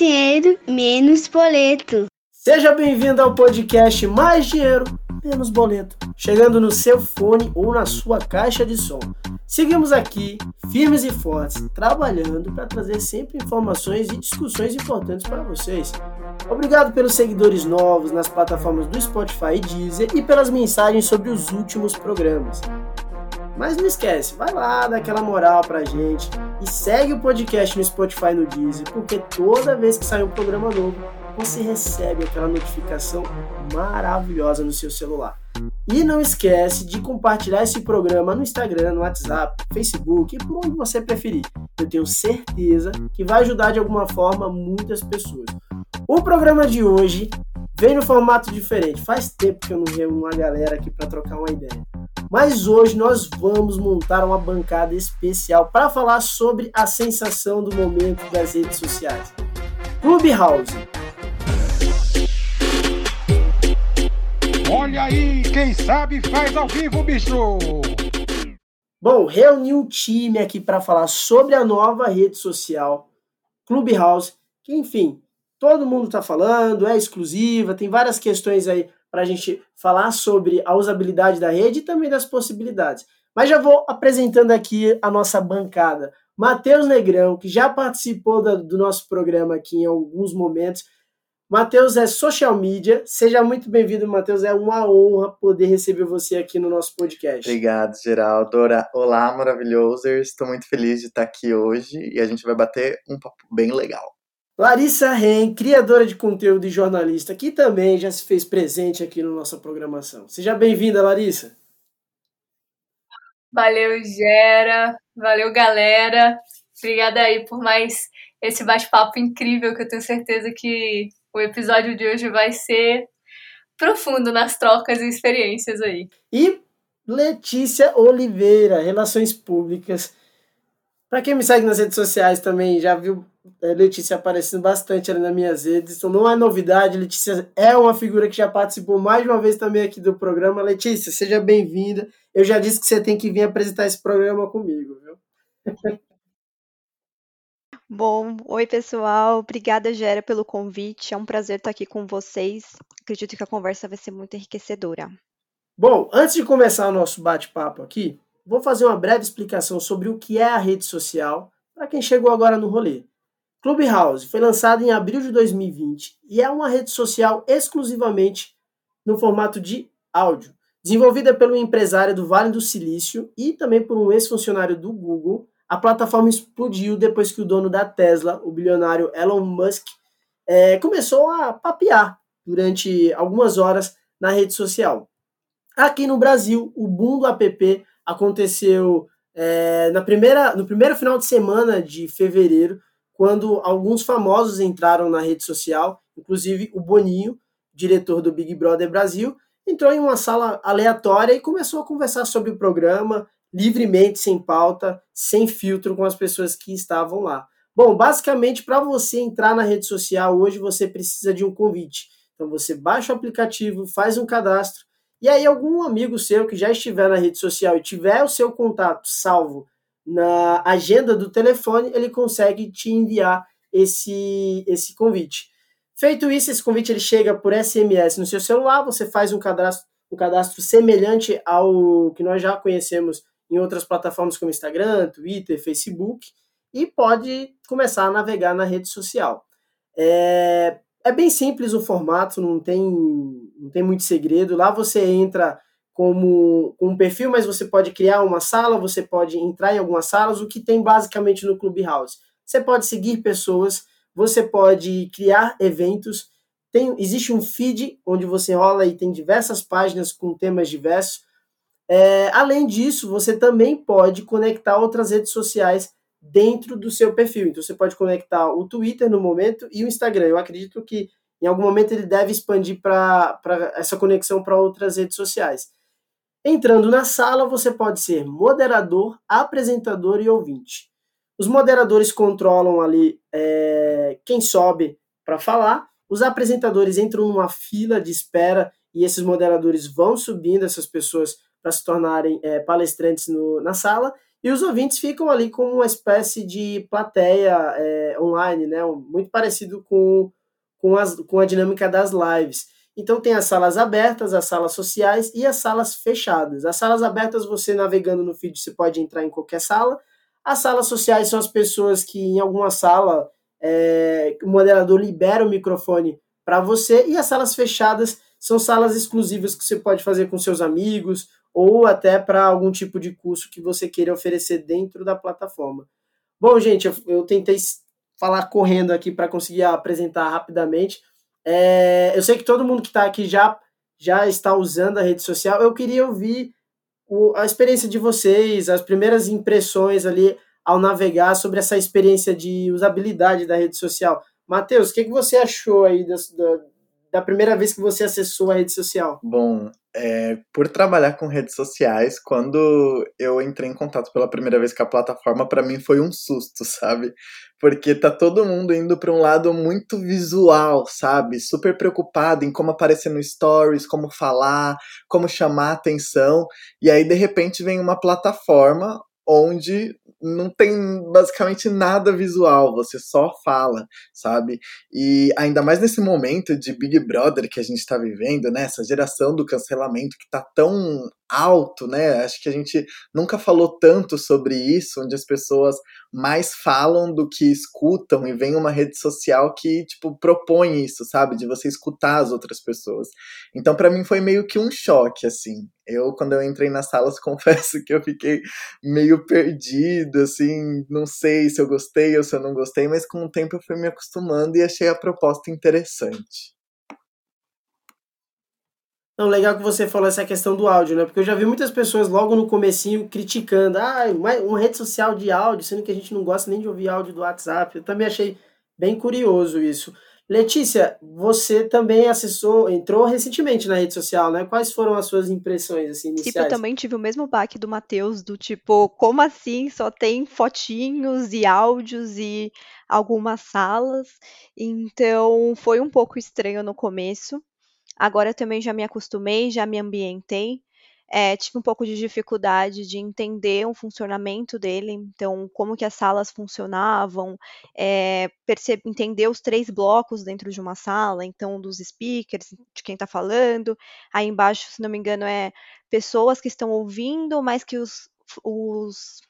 dinheiro, menos boleto. Seja bem-vindo ao podcast Mais Dinheiro, Menos Boleto, chegando no seu fone ou na sua caixa de som. Seguimos aqui, firmes e fortes, trabalhando para trazer sempre informações e discussões importantes para vocês. Obrigado pelos seguidores novos nas plataformas do Spotify e Deezer e pelas mensagens sobre os últimos programas. Mas não esquece, vai lá, dá aquela moral pra gente e segue o podcast no Spotify no Deezer, porque toda vez que sai um programa novo, você recebe aquela notificação maravilhosa no seu celular. E não esquece de compartilhar esse programa no Instagram, no WhatsApp, Facebook por onde você preferir. Eu tenho certeza que vai ajudar de alguma forma muitas pessoas. O programa de hoje vem no formato diferente. Faz tempo que eu não reúno uma galera aqui para trocar uma ideia. Mas hoje nós vamos montar uma bancada especial para falar sobre a sensação do momento das redes sociais. Clubhouse Olha aí, quem sabe faz ao vivo, bicho! Bom, reuni um time aqui para falar sobre a nova rede social, Clubhouse, que enfim, todo mundo está falando, é exclusiva, tem várias questões aí para a gente falar sobre a usabilidade da rede e também das possibilidades. Mas já vou apresentando aqui a nossa bancada. Matheus Negrão, que já participou do nosso programa aqui em alguns momentos, Matheus é social media. Seja muito bem-vindo, Matheus. É uma honra poder receber você aqui no nosso podcast. Obrigado, Geraldo. Olá, maravilhosers. Estou muito feliz de estar aqui hoje e a gente vai bater um papo bem legal. Larissa Ren, criadora de conteúdo e jornalista, que também já se fez presente aqui na nossa programação. Seja bem-vinda, Larissa. Valeu, Gera. Valeu, galera. Obrigada aí por mais esse bate-papo incrível que eu tenho certeza que o episódio de hoje vai ser profundo nas trocas e experiências aí. E Letícia Oliveira, Relações Públicas. Para quem me segue nas redes sociais também, já viu Letícia aparecendo bastante ali nas minhas redes, então não é novidade, Letícia é uma figura que já participou mais de uma vez também aqui do programa. Letícia, seja bem-vinda. Eu já disse que você tem que vir apresentar esse programa comigo, viu? Bom, oi pessoal, obrigada Gera pelo convite, é um prazer estar aqui com vocês. Acredito que a conversa vai ser muito enriquecedora. Bom, antes de começar o nosso bate-papo aqui, vou fazer uma breve explicação sobre o que é a rede social para quem chegou agora no rolê. Clubhouse foi lançado em abril de 2020 e é uma rede social exclusivamente no formato de áudio, desenvolvida pelo empresário do Vale do Silício e também por um ex-funcionário do Google a plataforma explodiu depois que o dono da Tesla, o bilionário Elon Musk, é, começou a papear durante algumas horas na rede social. Aqui no Brasil, o boom do app aconteceu é, na primeira, no primeiro final de semana de fevereiro, quando alguns famosos entraram na rede social, inclusive o Boninho, diretor do Big Brother Brasil, entrou em uma sala aleatória e começou a conversar sobre o programa, livremente, sem pauta, sem filtro com as pessoas que estavam lá. Bom, basicamente, para você entrar na rede social hoje, você precisa de um convite. Então, você baixa o aplicativo, faz um cadastro, e aí algum amigo seu que já estiver na rede social e tiver o seu contato salvo na agenda do telefone, ele consegue te enviar esse, esse convite. Feito isso, esse convite ele chega por SMS no seu celular, você faz um cadastro, um cadastro semelhante ao que nós já conhecemos em outras plataformas como Instagram, Twitter, Facebook e pode começar a navegar na rede social. É, é bem simples o formato, não tem, não tem muito segredo. Lá você entra como um perfil, mas você pode criar uma sala, você pode entrar em algumas salas, o que tem basicamente no Clubhouse. Você pode seguir pessoas, você pode criar eventos. Tem, existe um feed onde você rola e tem diversas páginas com temas diversos. É, além disso, você também pode conectar outras redes sociais dentro do seu perfil. Então, você pode conectar o Twitter no momento e o Instagram. Eu acredito que em algum momento ele deve expandir para essa conexão para outras redes sociais. Entrando na sala, você pode ser moderador, apresentador e ouvinte. Os moderadores controlam ali é, quem sobe para falar. Os apresentadores entram numa fila de espera e esses moderadores vão subindo essas pessoas para se tornarem é, palestrantes no, na sala, E os ouvintes ficam ali como uma espécie de plateia é, online, né? Muito parecido com, com, as, com a dinâmica das lives. Então tem as salas abertas, as salas sociais e as salas fechadas. As salas abertas, você navegando no feed, você pode entrar em qualquer sala. As salas sociais são as pessoas que em alguma sala é, o moderador libera o microfone para você. E as salas fechadas são salas exclusivas que você pode fazer com seus amigos ou até para algum tipo de curso que você queira oferecer dentro da plataforma. Bom, gente, eu, eu tentei falar correndo aqui para conseguir apresentar rapidamente. É, eu sei que todo mundo que está aqui já, já está usando a rede social. Eu queria ouvir o, a experiência de vocês, as primeiras impressões ali ao navegar sobre essa experiência de usabilidade da rede social. Matheus, o que, que você achou aí da, da, da primeira vez que você acessou a rede social? Bom, é, por trabalhar com redes sociais, quando eu entrei em contato pela primeira vez com a plataforma, para mim foi um susto, sabe? Porque tá todo mundo indo para um lado muito visual, sabe? Super preocupado em como aparecer no stories, como falar, como chamar atenção, e aí de repente vem uma plataforma onde não tem basicamente nada visual, você só fala, sabe? E ainda mais nesse momento de Big Brother que a gente está vivendo, né? Essa geração do cancelamento que tá tão alto, né? Acho que a gente nunca falou tanto sobre isso, onde as pessoas mais falam do que escutam e vem uma rede social que, tipo, propõe isso, sabe? De você escutar as outras pessoas. Então, para mim foi meio que um choque, assim. Eu, quando eu entrei nas salas, confesso que eu fiquei meio perdido, assim, não sei se eu gostei ou se eu não gostei, mas com o tempo eu fui me acostumando e achei a proposta interessante. Não, legal que você falou essa questão do áudio, né? Porque eu já vi muitas pessoas logo no comecinho criticando, ah, uma rede social de áudio, sendo que a gente não gosta nem de ouvir áudio do WhatsApp. Eu também achei bem curioso isso. Letícia, você também acessou, entrou recentemente na rede social, né? Quais foram as suas impressões assim, iniciais? Tipo, eu também tive o mesmo baque do Matheus, do tipo, como assim só tem fotinhos e áudios e algumas salas? Então, foi um pouco estranho no começo. Agora também já me acostumei, já me ambientei. É, tive um pouco de dificuldade de entender o funcionamento dele, então como que as salas funcionavam, é, entender os três blocos dentro de uma sala, então dos speakers, de quem está falando, aí embaixo, se não me engano, é pessoas que estão ouvindo, mas que os, os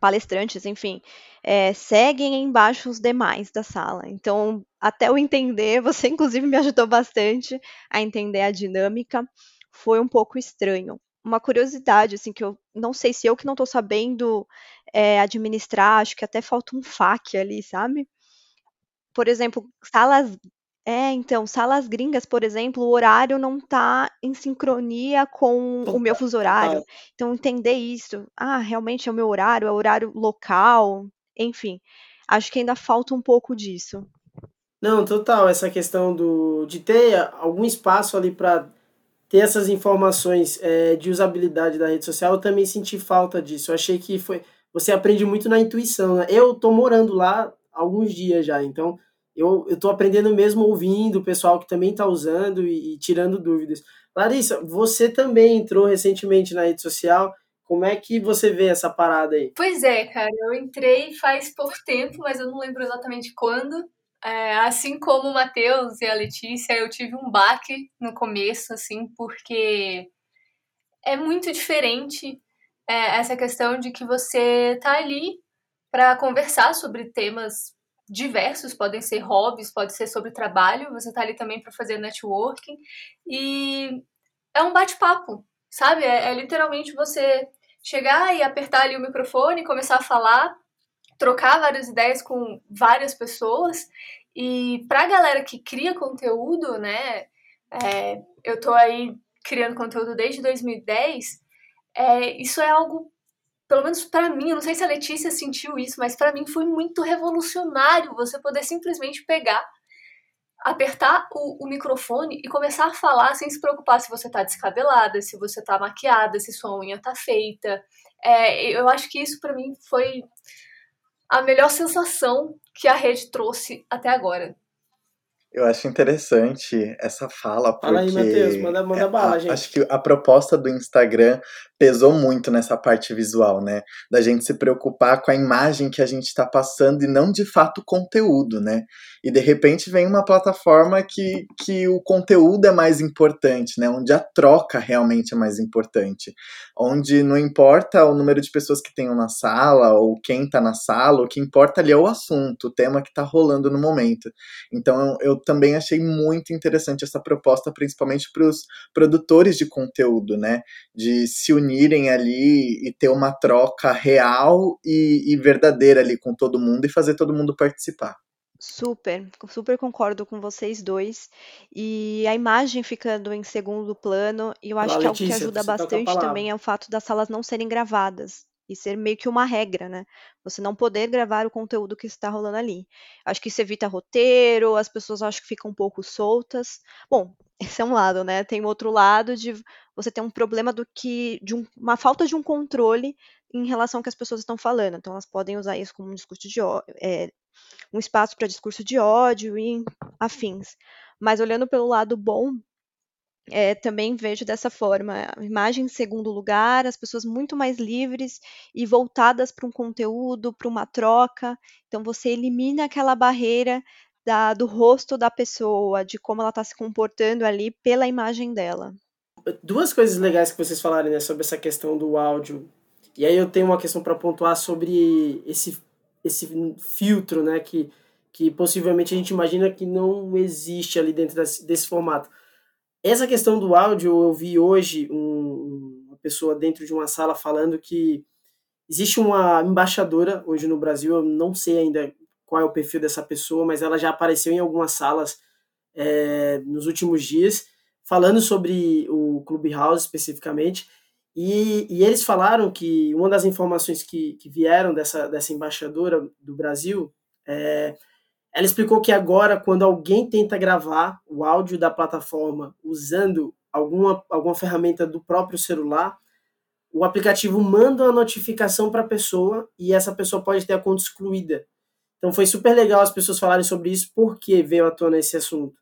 palestrantes, enfim, é, seguem embaixo os demais da sala. Então, até eu entender, você inclusive me ajudou bastante a entender a dinâmica, foi um pouco estranho. Uma curiosidade, assim, que eu não sei se eu que não estou sabendo é, administrar, acho que até falta um FAQ ali, sabe? Por exemplo, salas é, então, salas gringas, por exemplo, o horário não tá em sincronia com o meu fuso horário. Então, entender isso, ah, realmente é o meu horário, é o horário local, enfim, acho que ainda falta um pouco disso. Não, total, essa questão do, de ter algum espaço ali para ter essas informações é, de usabilidade da rede social, eu também senti falta disso. Eu achei que foi. Você aprende muito na intuição, né? Eu tô morando lá há alguns dias já, então eu estou aprendendo mesmo ouvindo o pessoal que também está usando e, e, tirando dúvidas. Larissa, você também entrou recentemente na rede social. Como é que você vê essa parada aí? Pois é, cara, eu entrei faz pouco tempo, mas eu não lembro exatamente quando. É, assim como o Matheus e a Letícia, eu tive um baque no começo, assim, porque é muito diferente é, essa questão de que você tá ali para conversar sobre temas diversos, podem ser hobbies, pode ser sobre trabalho, você tá ali também para fazer networking e é um bate-papo, sabe? É, é, literalmente você chegar e apertar ali o microfone, começar a falar, trocar várias ideias com várias pessoas e pra galera que cria conteúdo, né? É, eu tô aí criando conteúdo desde 2010, é, isso é algo pelo menos para mim, eu não sei se a Letícia sentiu isso, mas para mim foi muito revolucionário você poder simplesmente pegar, apertar o, o, microfone e começar a falar sem se preocupar se você tá descabelada, se você tá maquiada, se sua unha tá feita. É, eu acho que isso para mim foi a melhor sensação que a rede trouxe até agora. Eu acho interessante essa fala, porque... Fala aí, Matheus, manda, manda é, bala, gente. Acho que a proposta do Instagram pesou muito nessa parte visual, né? Da gente se preocupar com a imagem que a gente está passando e não de fato o conteúdo, né? E de repente vem uma plataforma que, que o conteúdo é mais importante, né? Onde a troca realmente é mais importante. Onde não importa o número de pessoas que tenham na sala ou quem está na sala, o que importa ali é o assunto, o tema que está rolando no momento. Então eu também achei muito interessante essa proposta, principalmente para os produtores de conteúdo, né? De se unirem ali e ter uma troca real e, e verdadeira ali com todo mundo e fazer todo mundo participar. Super, super concordo com vocês dois. E a imagem ficando em segundo plano, e eu acho Fala, que algo que ajuda bastante também é o fato das salas não serem gravadas. E ser meio que uma regra, né? Você não poder gravar o conteúdo que está rolando ali. Acho que isso evita roteiro, as pessoas acho que ficam um pouco soltas. Bom, esse é um lado, né? Tem o outro lado de você ter um problema do que. de um- uma falta de um controle em relação ao que as pessoas estão falando. Então elas podem usar isso como um discurso de é, um espaço para discurso de ódio e afins. Mas olhando pelo lado bom, é, também vejo dessa forma, a imagem em segundo lugar, as pessoas muito mais livres e voltadas para um conteúdo, para uma troca. Então você elimina aquela barreira da- do rosto da pessoa, de como ela está se comportando ali pela imagem dela. Duas coisas legais que vocês falaram né, sobre essa questão do áudio. E aí eu tenho uma questão para pontuar sobre esse, esse filtro, né? Que, que possivelmente a gente imagina que não existe ali dentro desse, desse formato. Essa questão do áudio, eu vi hoje um- uma pessoa dentro de uma sala falando que existe uma embaixadora hoje no Brasil, eu não sei ainda qual é o perfil dessa pessoa, mas ela já apareceu em algumas salas é, nos últimos dias, falando sobre o Clubhouse especificamente. E, e eles falaram que uma das informações que, que vieram dessa, dessa embaixadora do Brasil é, ela explicou que agora, quando alguém tenta gravar o áudio da plataforma usando alguma, alguma ferramenta do próprio celular, o aplicativo manda uma notificação para a pessoa e essa pessoa pode ter a conta excluída. Então foi super legal as pessoas falarem sobre isso, porque veio à tona esse assunto.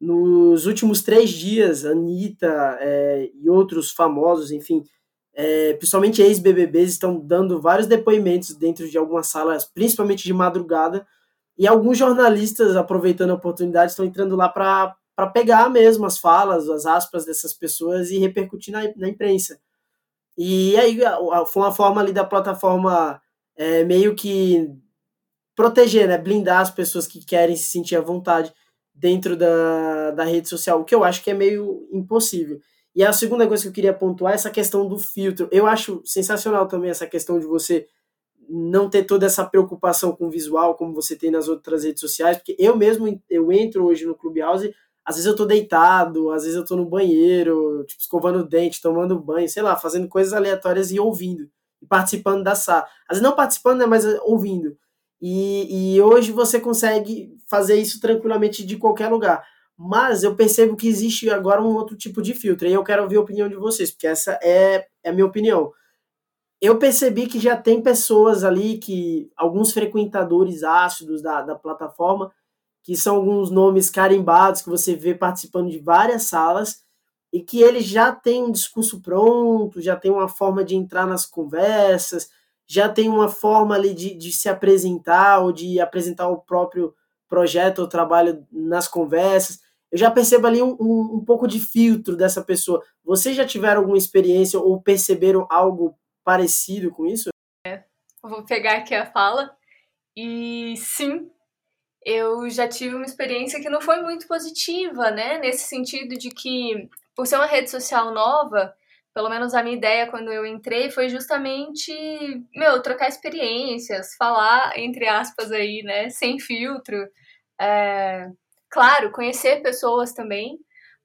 Nos últimos três dias, Anitta é, e outros famosos, enfim, é, principalmente ex-BBBs, estão dando vários depoimentos dentro de algumas salas, principalmente de madrugada, e alguns jornalistas, aproveitando a oportunidade, estão entrando lá para pegar mesmo as falas, as aspas dessas pessoas e repercutir na, na imprensa. E aí foi uma forma ali da plataforma é, meio que proteger, né, blindar as pessoas que querem se sentir à vontade dentro da, da rede social, o que eu acho que é meio impossível. E a segunda coisa que eu queria pontuar é essa questão do filtro. Eu acho sensacional também essa questão de você não ter toda essa preocupação com o visual como você tem nas outras redes sociais, porque eu mesmo eu entro hoje no Clubhouse, às vezes eu tô deitado, às vezes eu tô no banheiro, tipo, escovando o dente, tomando banho, sei lá, fazendo coisas aleatórias e ouvindo, e participando da sala. Às vezes não participando, né, mas ouvindo. E, e hoje você consegue fazer isso tranquilamente de qualquer lugar. Mas eu percebo que existe agora um outro tipo de filtro, e eu quero ouvir a opinião de vocês, porque essa é, é a minha opinião eu percebi que já tem pessoas ali que alguns frequentadores ácidos da, da plataforma que são alguns nomes carimbados que você vê participando de várias salas e que eles já têm um discurso pronto, já tem uma forma de entrar nas conversas, já tem uma forma ali de, de se apresentar ou de apresentar o próprio projeto ou trabalho nas conversas. Eu já percebo ali um, um, um pouco de filtro dessa pessoa. Vocês já tiveram alguma experiência ou perceberam algo parecido com isso? Eu vou pegar aqui a fala. E sim, eu já tive uma experiência que não foi muito positiva, né? Nesse sentido de que, por ser uma rede social nova, pelo menos a minha ideia quando eu entrei foi justamente, meu, trocar experiências, falar, entre aspas, aí, né? Sem filtro. É, claro, conhecer pessoas também,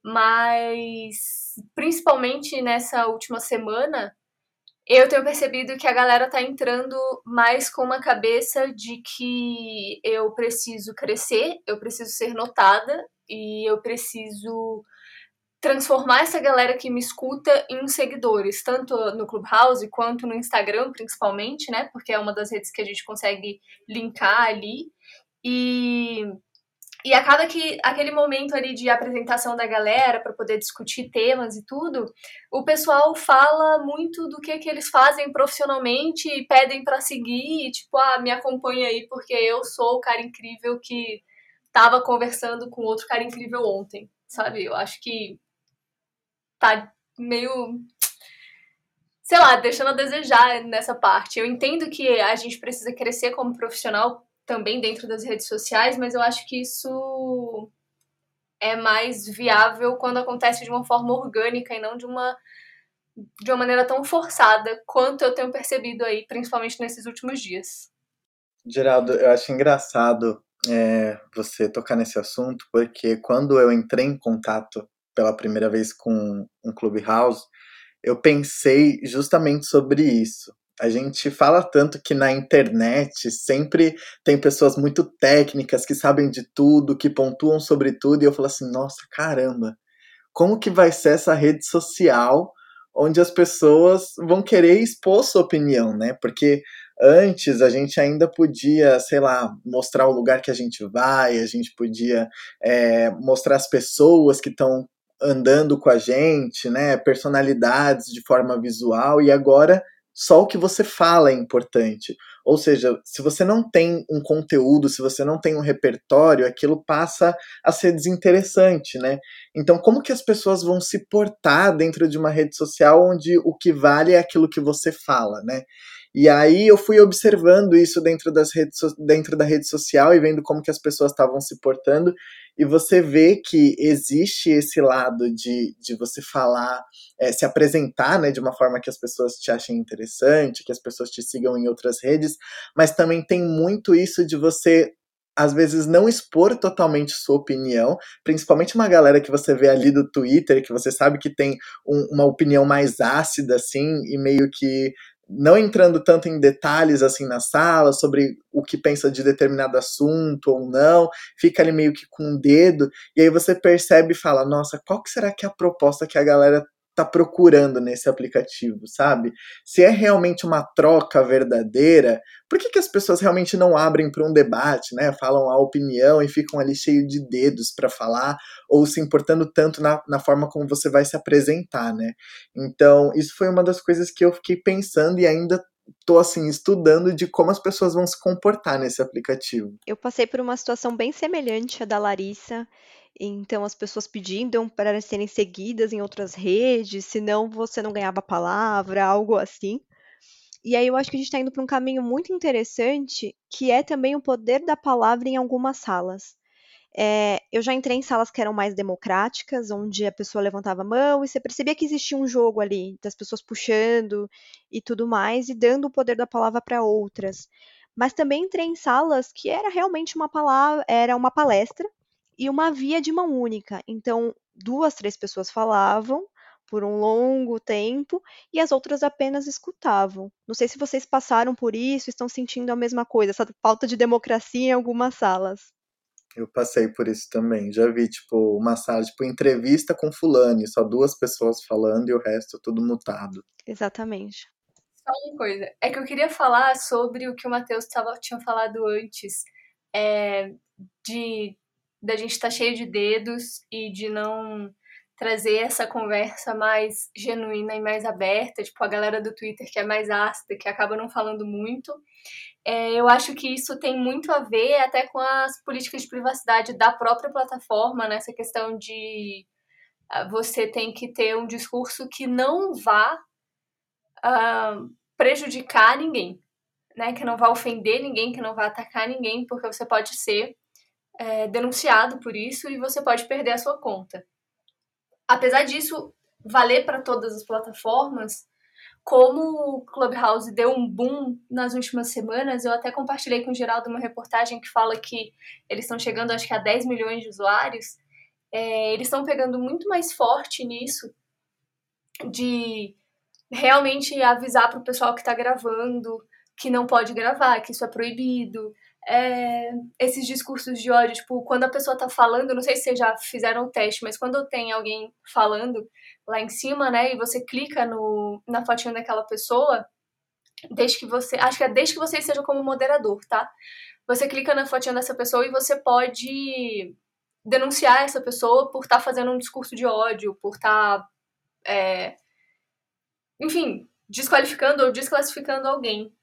mas principalmente nessa última semana, eu tenho percebido que a galera tá entrando mais com uma cabeça de que eu preciso crescer, eu preciso ser notada e eu preciso transformar essa galera que me escuta em seguidores, tanto no Clubhouse quanto no Instagram, principalmente, né? Porque é uma das redes que a gente consegue linkar ali. E E acaba que aquele momento ali de apresentação da galera para poder discutir temas e tudo, o pessoal fala muito do que que eles fazem profissionalmente e pedem para seguir, e, tipo, ah, me acompanha aí porque eu sou o cara incrível que tava conversando com outro cara incrível ontem, sabe? Eu acho que tá meio sei lá, deixando a desejar nessa parte. Eu entendo que a gente precisa crescer como profissional também dentro das redes sociais, mas eu acho que isso é mais viável quando acontece de uma forma orgânica e não de uma de uma maneira tão forçada quanto eu tenho percebido aí, principalmente nesses últimos dias. Geraldo, eu acho engraçado é, você tocar nesse assunto, porque quando eu entrei em contato pela primeira vez com um Clubhouse, eu pensei justamente sobre isso. A gente fala tanto que na internet sempre tem pessoas muito técnicas que sabem de tudo, que pontuam sobre tudo, e eu falo assim: nossa, caramba, como que vai ser essa rede social onde as pessoas vão querer expor sua opinião, né? Porque antes a gente ainda podia, sei lá, mostrar o lugar que a gente vai, a gente podia é, mostrar as pessoas que estão andando com a gente, né? Personalidades de forma visual, e agora só o que você fala é importante. Ou seja, se você não tem um conteúdo, se você não tem um repertório, aquilo passa a ser desinteressante, né? Então, como que as pessoas vão se portar dentro de uma rede social onde o que vale é aquilo que você fala, né? E aí eu fui observando isso dentro, das redes, dentro da rede social e vendo como que as pessoas estavam se portando. E você vê que existe esse lado de, de você falar, é, se apresentar né, de uma forma que as pessoas te achem interessante, que as pessoas te sigam em outras redes, mas também tem muito isso de você às vezes não expor totalmente sua opinião, principalmente uma galera que você vê ali do Twitter, que você sabe que tem um, uma opinião mais ácida, assim, e meio que não entrando tanto em detalhes assim na sala sobre o que pensa de determinado assunto ou não, fica ali meio que com o um dedo, e aí você percebe e fala, nossa, qual que será que é a proposta que a galera tá procurando nesse aplicativo, sabe? Se é realmente uma troca verdadeira, por que, que as pessoas realmente não abrem para um debate, né? Falam a opinião e ficam ali cheio de dedos para falar, ou se importando tanto na, na forma como você vai se apresentar, né? Então, isso foi uma das coisas que eu fiquei pensando e ainda tô assim estudando de como as pessoas vão se comportar nesse aplicativo. Eu passei por uma situação bem semelhante à da Larissa. Então, as pessoas pedindo para serem seguidas em outras redes, senão você não ganhava palavra, algo assim. E aí eu acho que a gente está indo para um caminho muito interessante, que é também o poder da palavra em algumas salas. É, eu já entrei em salas que eram mais democráticas, onde a pessoa levantava a mão e você percebia que existia um jogo ali, das pessoas puxando e tudo mais, e dando o poder da palavra para outras. Mas também entrei em salas que era realmente uma palavra, era uma palestra, e uma via de mão única. Então, duas, três pessoas falavam por um longo tempo e as outras apenas escutavam. Não sei se vocês passaram por isso, estão sentindo a mesma coisa, essa falta de democracia em algumas salas. Eu passei por isso também. Já vi, tipo, uma sala, tipo, entrevista com fulano, só duas pessoas falando e o resto tudo mutado. Exatamente. Só uma coisa. É que eu queria falar sobre o que o Matheus tinha falado antes. É, de da gente estar tá cheio de dedos e de não trazer essa conversa mais genuína e mais aberta, tipo a galera do Twitter que é mais ácida, que acaba não falando muito. É, eu acho que isso tem muito a ver até com as políticas de privacidade da própria plataforma, nessa né? questão de uh, você tem que ter um discurso que não vá uh, prejudicar ninguém, né? Que não vá ofender ninguém, que não vá atacar ninguém, porque você pode ser é, denunciado por isso e você pode perder a sua conta. Apesar disso valer para todas as plataformas, como o Clubhouse deu um boom nas últimas semanas, eu até compartilhei com o Geraldo uma reportagem que fala que eles estão chegando, acho que a 10 milhões de usuários. É, eles estão pegando muito mais forte nisso, de realmente avisar para o pessoal que está gravando que não pode gravar, que isso é proibido, é, esses discursos de ódio, tipo, quando a pessoa tá falando, não sei se vocês já fizeram o teste, mas quando tem alguém falando lá em cima, né, e você clica no, na fotinha daquela pessoa, desde que você. Acho que é desde que você esteja como moderador, tá? Você clica na fotinha dessa pessoa e você pode denunciar essa pessoa por estar tá fazendo um discurso de ódio, por estar. Tá, é, enfim, desqualificando ou desclassificando alguém.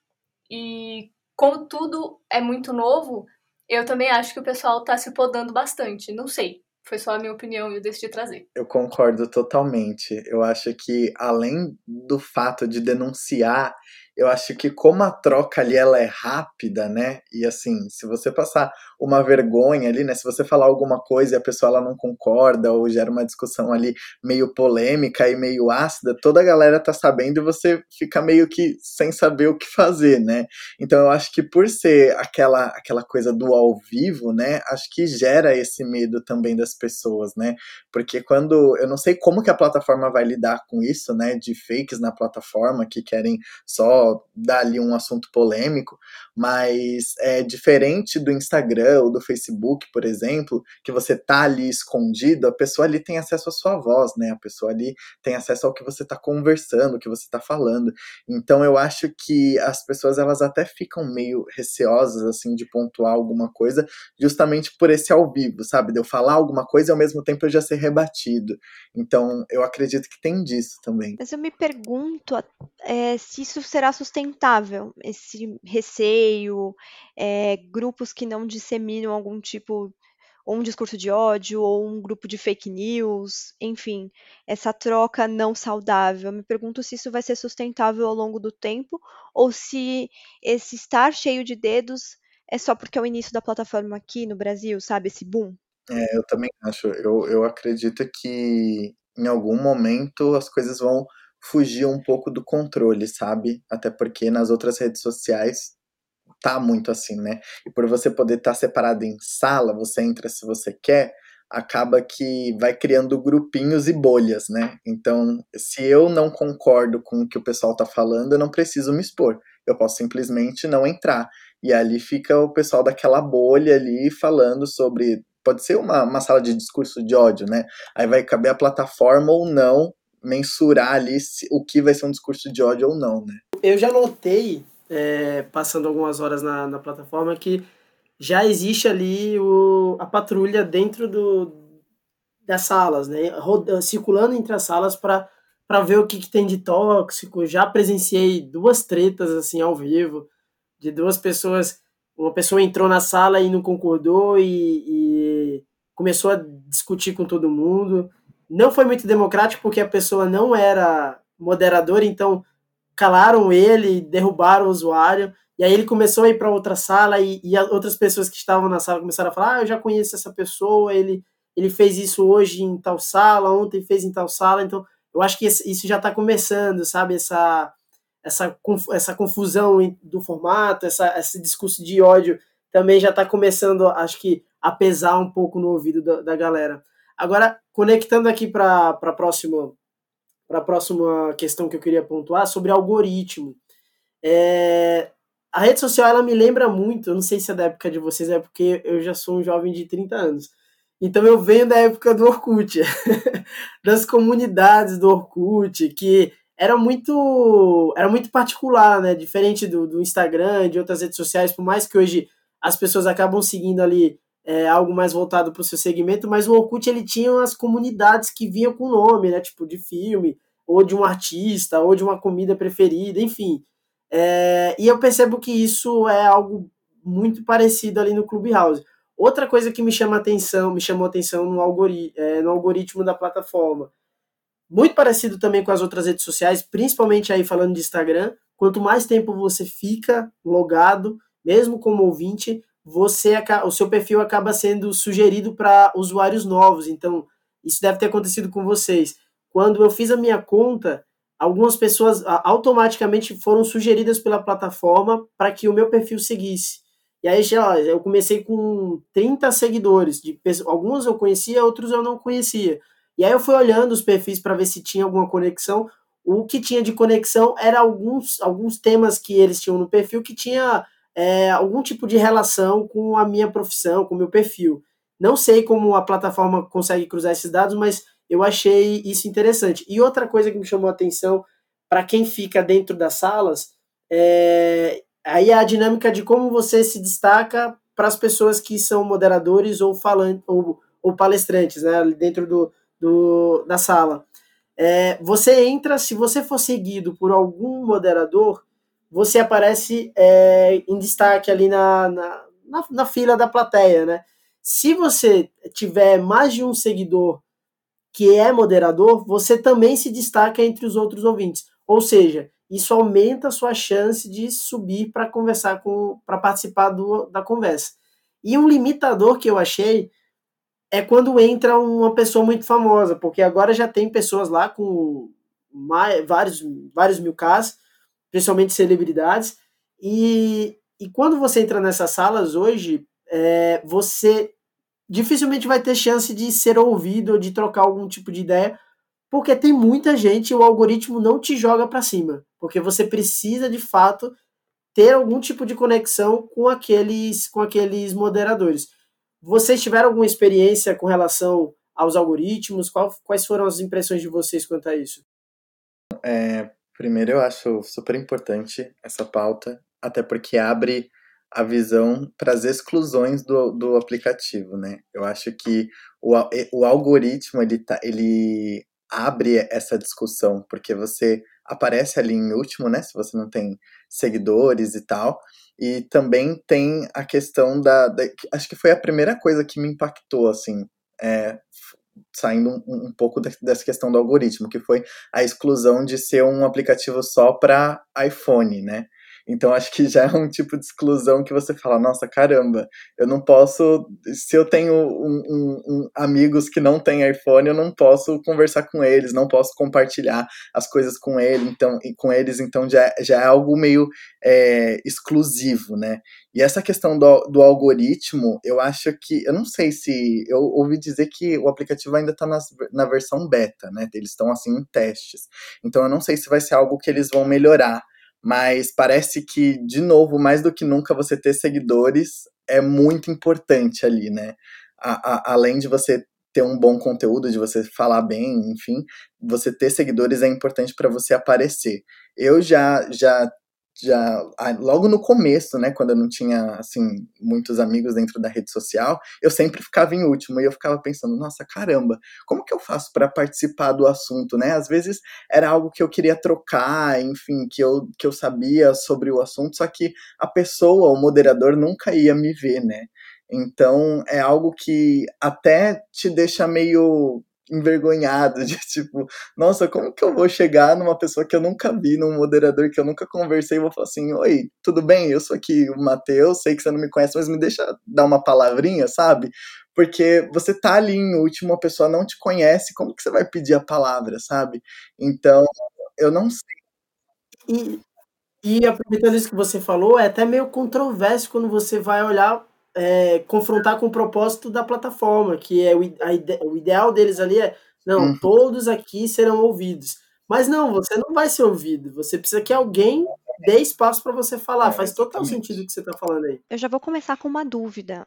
E como tudo é muito novo, eu também acho que o pessoal tá se podando bastante. Não sei. Foi só a minha opinião e eu decidi trazer. Eu concordo totalmente. Eu acho que além do fato de denunciar eu acho que como a troca ali ela é rápida, né? E assim, se você passar uma vergonha ali, né? Se você falar alguma coisa e a pessoa ela não concorda ou gera uma discussão ali meio polêmica e meio ácida, toda a galera tá sabendo e você fica meio que sem saber o que fazer, né? Então eu acho que por ser aquela aquela coisa do ao vivo, né? Acho que gera esse medo também das pessoas, né? Porque quando eu não sei como que a plataforma vai lidar com isso, né? De fakes na plataforma que querem só dar ali um assunto polêmico, mas é diferente do Instagram ou do Facebook, por exemplo, que você tá ali escondido, a pessoa ali tem acesso à sua voz, né? A pessoa ali tem acesso ao que você tá conversando, o que você tá falando. Então eu acho que as pessoas elas até ficam meio receosas assim de pontuar alguma coisa, justamente por esse ao vivo, sabe? De eu falar alguma coisa e ao mesmo tempo eu já ser rebatido. Então eu acredito que tem disso também. Mas eu me pergunto é, se isso será sustentável, esse receio, é, grupos que não disseminam algum tipo, ou um discurso de ódio, ou um grupo de fake news, enfim, essa troca não saudável. Me pergunto se isso vai ser sustentável ao longo do tempo, ou se esse estar cheio de dedos é só porque é o início da plataforma aqui no Brasil, sabe? Esse boom. É, eu também acho. Eu, eu acredito que em algum momento as coisas vão fugir um pouco do controle, sabe? Até porque nas outras redes sociais tá muito assim, né? E por você poder estar tá separado em sala, você entra se você quer, acaba que vai criando grupinhos e bolhas, né? Então, se eu não concordo com o que o pessoal tá falando, eu não preciso me expor. Eu posso simplesmente não entrar. E ali fica o pessoal daquela bolha ali falando sobre. Pode ser uma, uma sala de discurso de ódio, né? Aí vai caber a plataforma ou não mensurar ali o que vai ser um discurso de ódio ou não, né? Eu já notei, é, passando algumas horas na, na plataforma, que já existe ali o, a patrulha dentro do, das salas, né? Roda, circulando entre as salas para para ver o que, que, tem de tóxico. Já presenciei duas tretas assim ao vivo de duas pessoas. Uma pessoa entrou na sala e não concordou e, e começou a discutir com todo mundo. Não foi muito democrático porque a pessoa não era moderadora, então calaram ele, derrubaram o usuário. E aí ele começou a ir para outra sala e, e outras pessoas que estavam na sala começaram a falar: ah, eu já conheço essa pessoa, ele, ele fez isso hoje em tal sala, ontem fez em tal sala. Então eu acho que isso já está começando, sabe? Essa, essa, essa confusão do formato, essa, esse discurso de ódio também já está começando, acho que, a pesar um pouco no ouvido da, da galera. Agora, conectando aqui para a próxima, a próxima questão que eu queria pontuar, sobre algoritmo. É, a rede social ela me lembra muito, eu não sei se é da época de vocês, é porque eu já sou um jovem de 30 anos. Então eu venho da época do Orkut, das comunidades do Orkut, que era muito era muito particular, né? Diferente do, do Instagram, de outras redes sociais, por mais que hoje as pessoas acabam seguindo ali é, algo mais voltado para o seu segmento, mas o Orkut ele tinha as comunidades que vinham com nome, né, tipo de filme, ou de um artista, ou de uma comida preferida, enfim. É, e eu percebo que isso é algo muito parecido ali no Clubhouse. Outra coisa que me chama atenção, me chamou atenção no, algori é, no algoritmo da plataforma, muito parecido também com as outras redes sociais, principalmente aí falando de Instagram, quanto mais tempo você fica logado, mesmo como ouvinte, você o seu perfil acaba sendo sugerido para usuários novos. Então, isso deve ter acontecido com vocês. Quando eu fiz a minha conta, algumas pessoas automaticamente foram sugeridas pela plataforma para que o meu perfil seguisse. E aí, eu comecei com 30 seguidores. De alguns eu conhecia, outros eu não conhecia. E aí eu fui olhando os perfis para ver se tinha alguma conexão. O que tinha de conexão era alguns, alguns temas que eles tinham no perfil que tinha é, algum tipo de relação com a minha profissão, com o meu perfil. Não sei como a plataforma consegue cruzar esses dados, mas eu achei isso interessante. E outra coisa que me chamou a atenção para quem fica dentro das salas É, aí a dinâmica de como você se destaca para as pessoas que são moderadores ou falantes ou, ou palestrantes, né, dentro do, do da sala. É, você entra, se você for seguido por algum moderador, você aparece é, em destaque ali na, na, na, na fila da plateia, né? Se você tiver mais de um seguidor que é moderador, você também se destaca entre os outros ouvintes. Ou seja, isso aumenta a sua chance de subir para conversar com, para participar do, da conversa. E um limitador que eu achei é quando entra uma pessoa muito famosa, porque agora já tem pessoas lá com mais, vários, vários mil casos, principalmente celebridades, e, e quando você entra nessas salas hoje, é, você dificilmente vai ter chance de ser ouvido ou de trocar algum tipo de ideia, porque tem muita gente e o algoritmo não te joga para cima, porque você precisa de fato ter algum tipo de conexão com aqueles com aqueles moderadores. Vocês tiveram alguma experiência com relação aos algoritmos? Qual, quais foram as impressões de vocês quanto a isso? É, primeiro, eu acho super importante essa pauta, até porque abre a visão para as exclusões do, do aplicativo, né? Eu acho que o, o algoritmo ele, tá, ele abre essa discussão, porque você aparece ali em último, né? Se você não tem seguidores e tal. E também tem a questão da, da acho que foi a primeira coisa que me impactou, assim, é, saindo um, um pouco dessa questão do algoritmo, que foi a exclusão de ser um aplicativo só para iPhone, né? Então acho que já é um tipo de exclusão que você fala, nossa, caramba, eu não posso, se eu tenho um, um, um, amigos que não têm iPhone, eu não posso conversar com eles, não posso compartilhar as coisas com ele, então, com eles, então já, já é algo meio é, exclusivo, né? E essa questão do, do algoritmo, eu acho que, eu não sei se, eu ouvi dizer que o aplicativo ainda está na versão beta, né? Eles estão assim em testes. Então eu não sei se vai ser algo que eles vão melhorar mas parece que, de novo, mais do que nunca, você ter seguidores é muito importante ali, né? A, a, além de você ter um bom conteúdo, de você falar bem, enfim, você ter seguidores é importante para você aparecer. Eu já já já logo no começo, né, quando eu não tinha assim muitos amigos dentro da rede social, eu sempre ficava em último e eu ficava pensando, nossa, caramba, como que eu faço para participar do assunto, né? Às vezes era algo que eu queria trocar, enfim, que eu que eu sabia sobre o assunto, só que a pessoa, o moderador nunca ia me ver, né? Então é algo que até te deixa meio envergonhado de tipo, nossa, como que eu vou chegar numa pessoa que eu nunca vi, num moderador que eu nunca conversei e vou falar assim, oi, tudo bem? Eu sou aqui o Matheus, sei que você não me conhece, mas me deixa dar uma palavrinha, sabe? Porque você tá ali em último, a pessoa não te conhece, como que você vai pedir a palavra, sabe? Então, eu não sei. E, e aproveitando isso que você falou, é até meio controverso quando você vai olhar é, confrontar com o propósito da plataforma, que é o, ide o ideal deles ali é, não, uhum. todos aqui serão ouvidos. Mas não, você não vai ser ouvido. Você precisa que alguém dê espaço para você falar. É, Faz total sentido o que você está falando aí. Eu já vou começar com uma dúvida.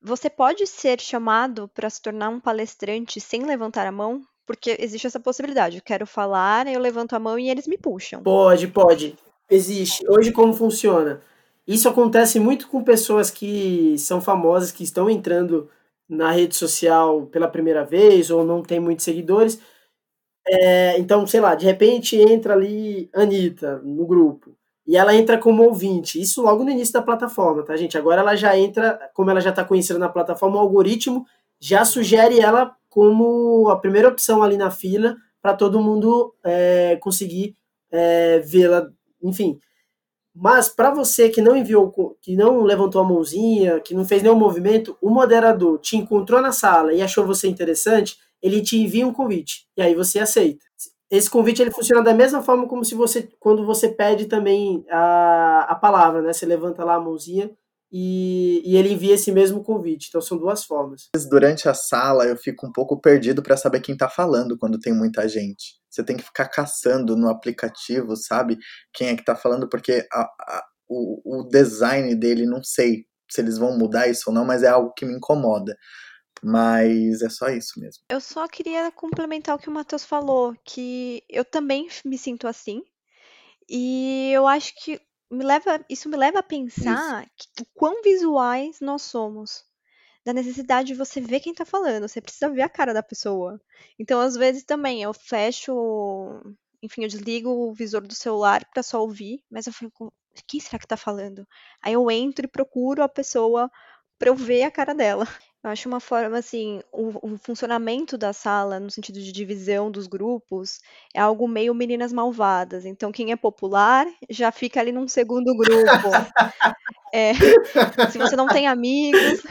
Você pode ser chamado para se tornar um palestrante sem levantar a mão? Porque existe essa possibilidade. Eu quero falar, eu levanto a mão e eles me puxam. Pode, pode. Existe. Hoje, como funciona? Isso acontece muito com pessoas que são famosas, que estão entrando na rede social pela primeira vez ou não tem muitos seguidores. É, então, sei lá, de repente entra ali Anitta no grupo e ela entra como ouvinte. Isso logo no início da plataforma, tá, gente? Agora ela já entra, como ela já está conhecida na plataforma, o algoritmo já sugere ela como a primeira opção ali na fila para todo mundo é, conseguir é, vê-la. Enfim, mas para você que não enviou, que não levantou a mãozinha, que não fez nenhum movimento, o moderador te encontrou na sala e achou você interessante, ele te envia um convite e aí você aceita. Esse convite ele funciona da mesma forma como se você quando você pede também a, a palavra, né? Você levanta lá a mãozinha e, e, ele envia esse mesmo convite. Então são duas formas. Durante a sala eu fico um pouco perdido para saber quem está falando quando tem muita gente. Você tem que ficar caçando no aplicativo, sabe? Quem é que está falando, porque a, a, o, o design dele, não sei se eles vão mudar isso ou não, mas é algo que me incomoda. Mas é só isso mesmo. Eu só queria complementar o que o Matheus falou, que eu também me sinto assim. E eu acho que me leva, isso me leva a pensar que, o quão visuais nós somos. Da necessidade de você ver quem tá falando, você precisa ver a cara da pessoa. Então, às vezes também eu fecho, enfim, eu desligo o visor do celular para só ouvir, mas eu fico, quem será que tá falando? Aí eu entro e procuro a pessoa para eu ver a cara dela. Eu acho uma forma, assim, o, o, funcionamento da sala, no sentido de divisão dos grupos, é algo meio meninas malvadas. Então, quem é popular já fica ali num segundo grupo. é, se você não tem amigos,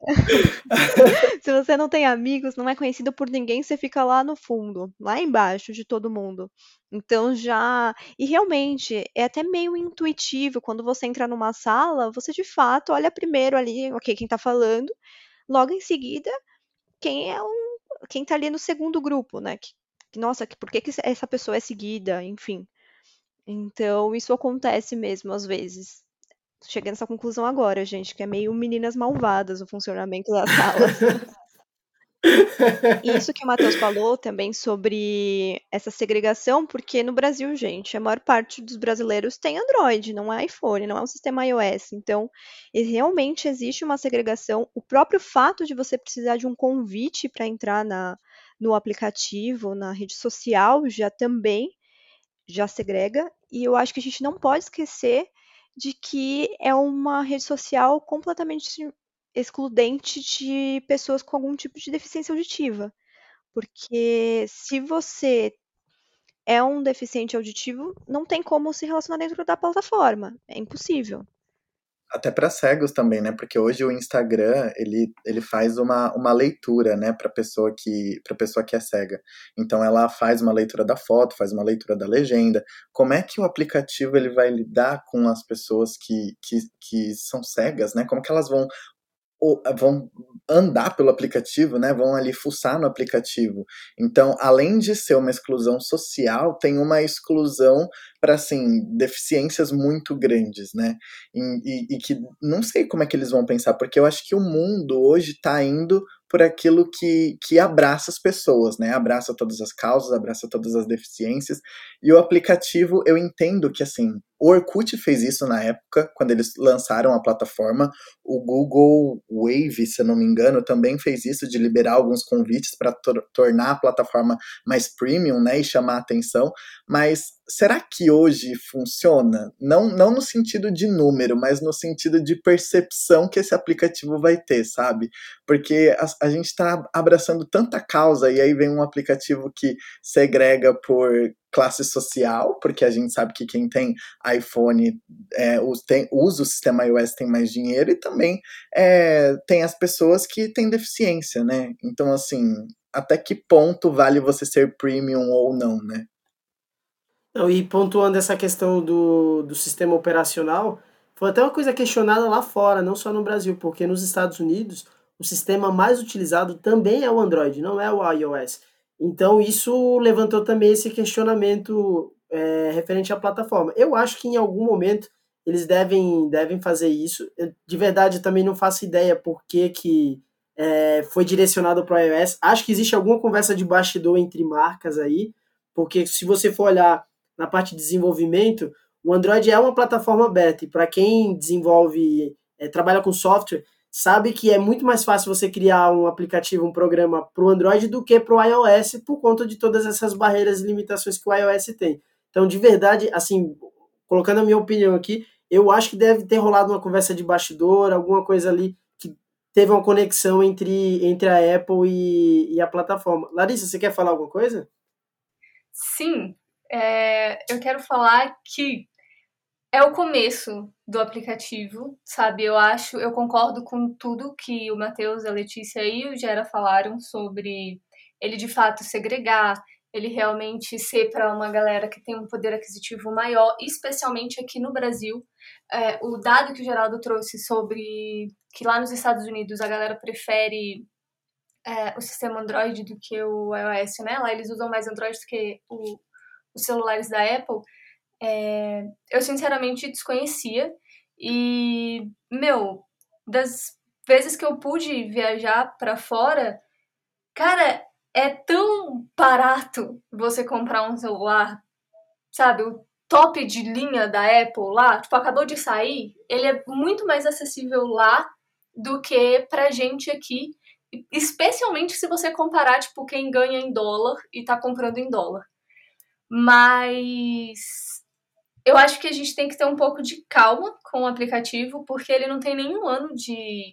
Se você não tem amigos, não é conhecido por ninguém, você fica lá no fundo, lá embaixo de todo mundo. Então já. E realmente, é até meio intuitivo. Quando você entra numa sala, você de fato olha primeiro ali, ok, quem tá falando. Logo em seguida, quem é um. Quem tá ali no segundo grupo, né? Que, nossa, por que, que essa pessoa é seguida? Enfim. Então, isso acontece mesmo às vezes cheguei nessa conclusão agora, gente, que é meio meninas malvadas o funcionamento das salas. Isso que o Matheus falou também sobre essa segregação, porque no Brasil, gente, a maior parte dos brasileiros tem Android, não é iPhone, não é um sistema iOS. Então, realmente existe uma segregação. O próprio fato de você precisar de um convite para entrar na, no aplicativo, na rede social, já também já segrega. E eu acho que a gente não pode esquecer de que é uma rede social completamente excludente de pessoas com algum tipo de deficiência auditiva. Porque se você é um deficiente auditivo, não tem como se relacionar dentro da plataforma. É impossível até para cegos também, né? Porque hoje o Instagram ele, ele faz uma, uma leitura, né, para pessoa que para pessoa que é cega. Então ela faz uma leitura da foto, faz uma leitura da legenda. Como é que o aplicativo ele vai lidar com as pessoas que, que, que são cegas, né? Como que elas vão vão andar pelo aplicativo, né? Vão ali fuçar no aplicativo. Então, além de ser uma exclusão social, tem uma exclusão para assim deficiências muito grandes, né? E, e, e, que não sei como é que eles vão pensar, porque eu acho que o mundo hoje está indo por aquilo que, que abraça as pessoas, né? Abraça todas as causas, abraça todas as deficiências. E o aplicativo, eu entendo que assim, o Orkut fez isso na época, quando eles lançaram a plataforma. O Google Wave, se eu não me engano, também fez isso de liberar alguns convites para tor tornar a plataforma mais premium, né, e chamar a atenção. Mas será que hoje funciona? Não, não no sentido de número, mas no sentido de percepção que esse aplicativo vai ter, sabe? Porque a, a gente está abraçando tanta causa e aí vem um aplicativo que segrega por classe social, porque a gente sabe que quem tem iPhone é, tem, usa o sistema iOS tem mais dinheiro e também é, tem as pessoas que têm deficiência, né? Então, assim, até que ponto vale você ser premium ou não, né? Não, e pontuando essa questão do, do sistema operacional, foi até uma coisa questionada lá fora, não só no Brasil, porque nos Estados Unidos o sistema mais utilizado também é o Android, não é o iOS. Então isso levantou também esse questionamento é, referente à plataforma. Eu acho que em algum momento eles devem, devem fazer isso. Eu, de verdade, também não faço ideia por que, que é, foi direcionado para o iOS. Acho que existe alguma conversa de bastidor entre marcas aí, porque se você for olhar na parte de desenvolvimento, o Android é uma plataforma aberta. E para quem desenvolve, é, trabalha com software, sabe que é muito mais fácil você criar um aplicativo, um programa para o Android do que para o iOS, por conta de todas essas barreiras e limitações que o iOS tem. Então, de verdade, assim, colocando a minha opinião aqui, eu acho que deve ter rolado uma conversa de bastidor, alguma coisa ali que teve uma conexão entre, entre a Apple e, e a plataforma. Larissa, você quer falar alguma coisa? Sim, é, eu quero falar que é o começo do aplicativo, sabe? Eu acho, eu concordo com tudo que o Matheus, a Letícia e o Gera falaram sobre ele de fato segregar, ele realmente ser para uma galera que tem um poder aquisitivo maior, especialmente aqui no Brasil. É, o dado que o Geraldo trouxe sobre que lá nos Estados Unidos a galera prefere é, o sistema Android do que o iOS, né? Lá eles usam mais Android do que o, os celulares da Apple, é, eu sinceramente desconhecia. E, meu, das vezes que eu pude viajar para fora, cara, é tão barato você comprar um celular, sabe? O top de linha da Apple lá, tipo, acabou de sair, ele é muito mais acessível lá do que pra gente aqui, especialmente se você comparar, tipo, quem ganha em dólar e tá comprando em dólar. Mas eu acho que a gente tem que ter um pouco de calma com o aplicativo, porque ele não tem nenhum ano de,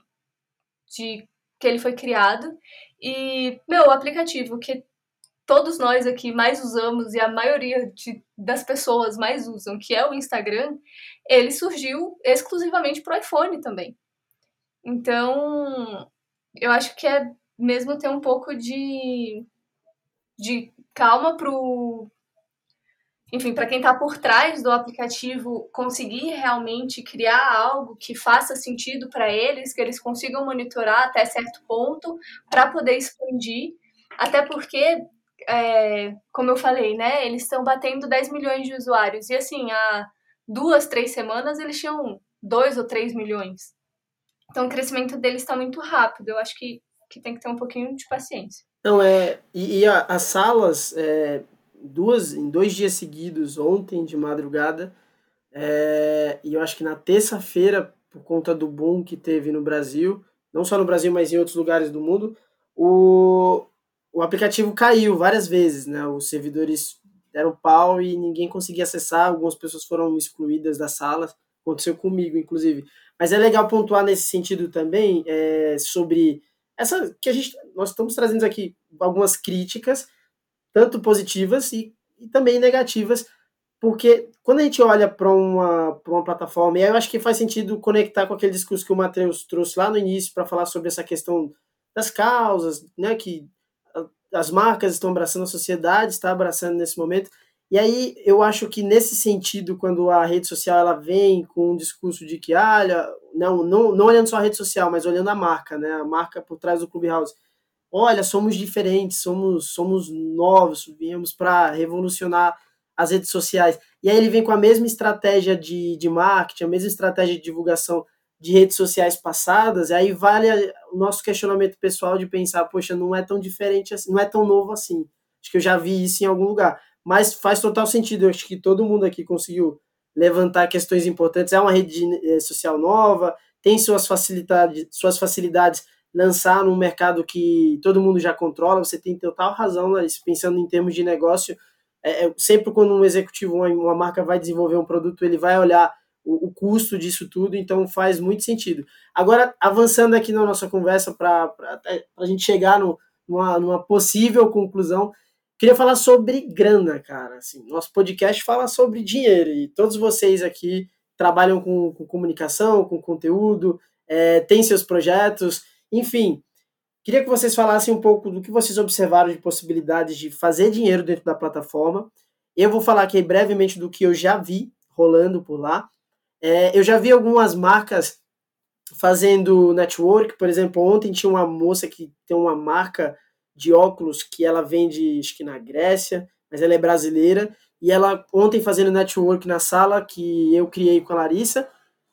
de que ele foi criado. E, meu, o aplicativo que todos nós aqui mais usamos e a maioria de, das pessoas mais usam, que é o Instagram, ele surgiu exclusivamente para o iPhone também. Então, eu acho que é mesmo ter um pouco de, de calma pro enfim, para quem está por trás do aplicativo conseguir realmente criar algo que faça sentido para eles, que eles consigam monitorar até certo ponto para poder expandir, até porque é, como eu falei, né, eles estão batendo 10 milhões de usuários e assim, há duas, três semanas eles tinham 2 ou 3 milhões. Então o crescimento deles está muito rápido. Eu acho que, que tem que ter um pouquinho de paciência. Não, é. E, e a, as salas, é, duas, em dois dias seguidos, ontem de madrugada, é, e eu acho que na terça-feira, por conta do boom que teve no Brasil, não só no Brasil, mas em outros lugares do mundo, o, o aplicativo caiu várias vezes, né? Os servidores deram pau e ninguém conseguia acessar, algumas pessoas foram excluídas das salas, aconteceu comigo, inclusive. Mas é legal pontuar nesse sentido também é, sobre essa que a gente nós estamos trazendo aqui algumas críticas tanto positivas e, e também negativas, porque quando a gente olha para uma, uma plataforma, e aí eu acho que faz sentido conectar com aquele discurso que o Matheus trouxe lá no início para falar sobre essa questão das causas, né, que as marcas estão abraçando, a sociedade está abraçando nesse momento. E aí eu acho que nesse sentido, quando a rede social ela vem com um discurso de que, olha, não, não, não olhando só a rede social, mas olhando a marca, né, a marca por trás do Clubhouse, olha, somos diferentes, somos, somos novos, viemos para revolucionar as redes sociais. E aí ele vem com a mesma estratégia de, de marketing, a mesma estratégia de divulgação de redes sociais passadas, e aí vale o nosso questionamento pessoal de pensar, poxa, não é tão diferente assim, não é tão novo assim. Acho que eu já vi isso em algum lugar. Mas faz total sentido, eu acho que todo mundo aqui conseguiu levantar questões importantes. É uma rede eh, social nova, tem suas facilidades, suas facilidades lançar num mercado que todo mundo já controla, você tem total razão, Larissa, pensando em termos de negócio, é, é, sempre quando um executivo, uma, marca vai desenvolver um produto, ele vai olhar o, o custo disso tudo, então faz muito sentido. Agora, avançando aqui na nossa conversa para a gente chegar no, numa, numa possível conclusão, queria falar sobre grana, cara. Assim, nosso podcast fala sobre dinheiro e todos vocês aqui trabalham com, com comunicação, com conteúdo, é, têm seus projetos, enfim, queria que vocês falassem um pouco do que vocês observaram de possibilidades de fazer dinheiro dentro da plataforma. Eu vou falar aqui brevemente do que eu já vi rolando por lá. É, eu já vi algumas marcas fazendo network, por exemplo, ontem tinha uma moça que tem uma marca de óculos que ela vende, acho que na Grécia, mas ela é brasileira, e ela ontem fazendo network na sala que eu criei com a Larissa,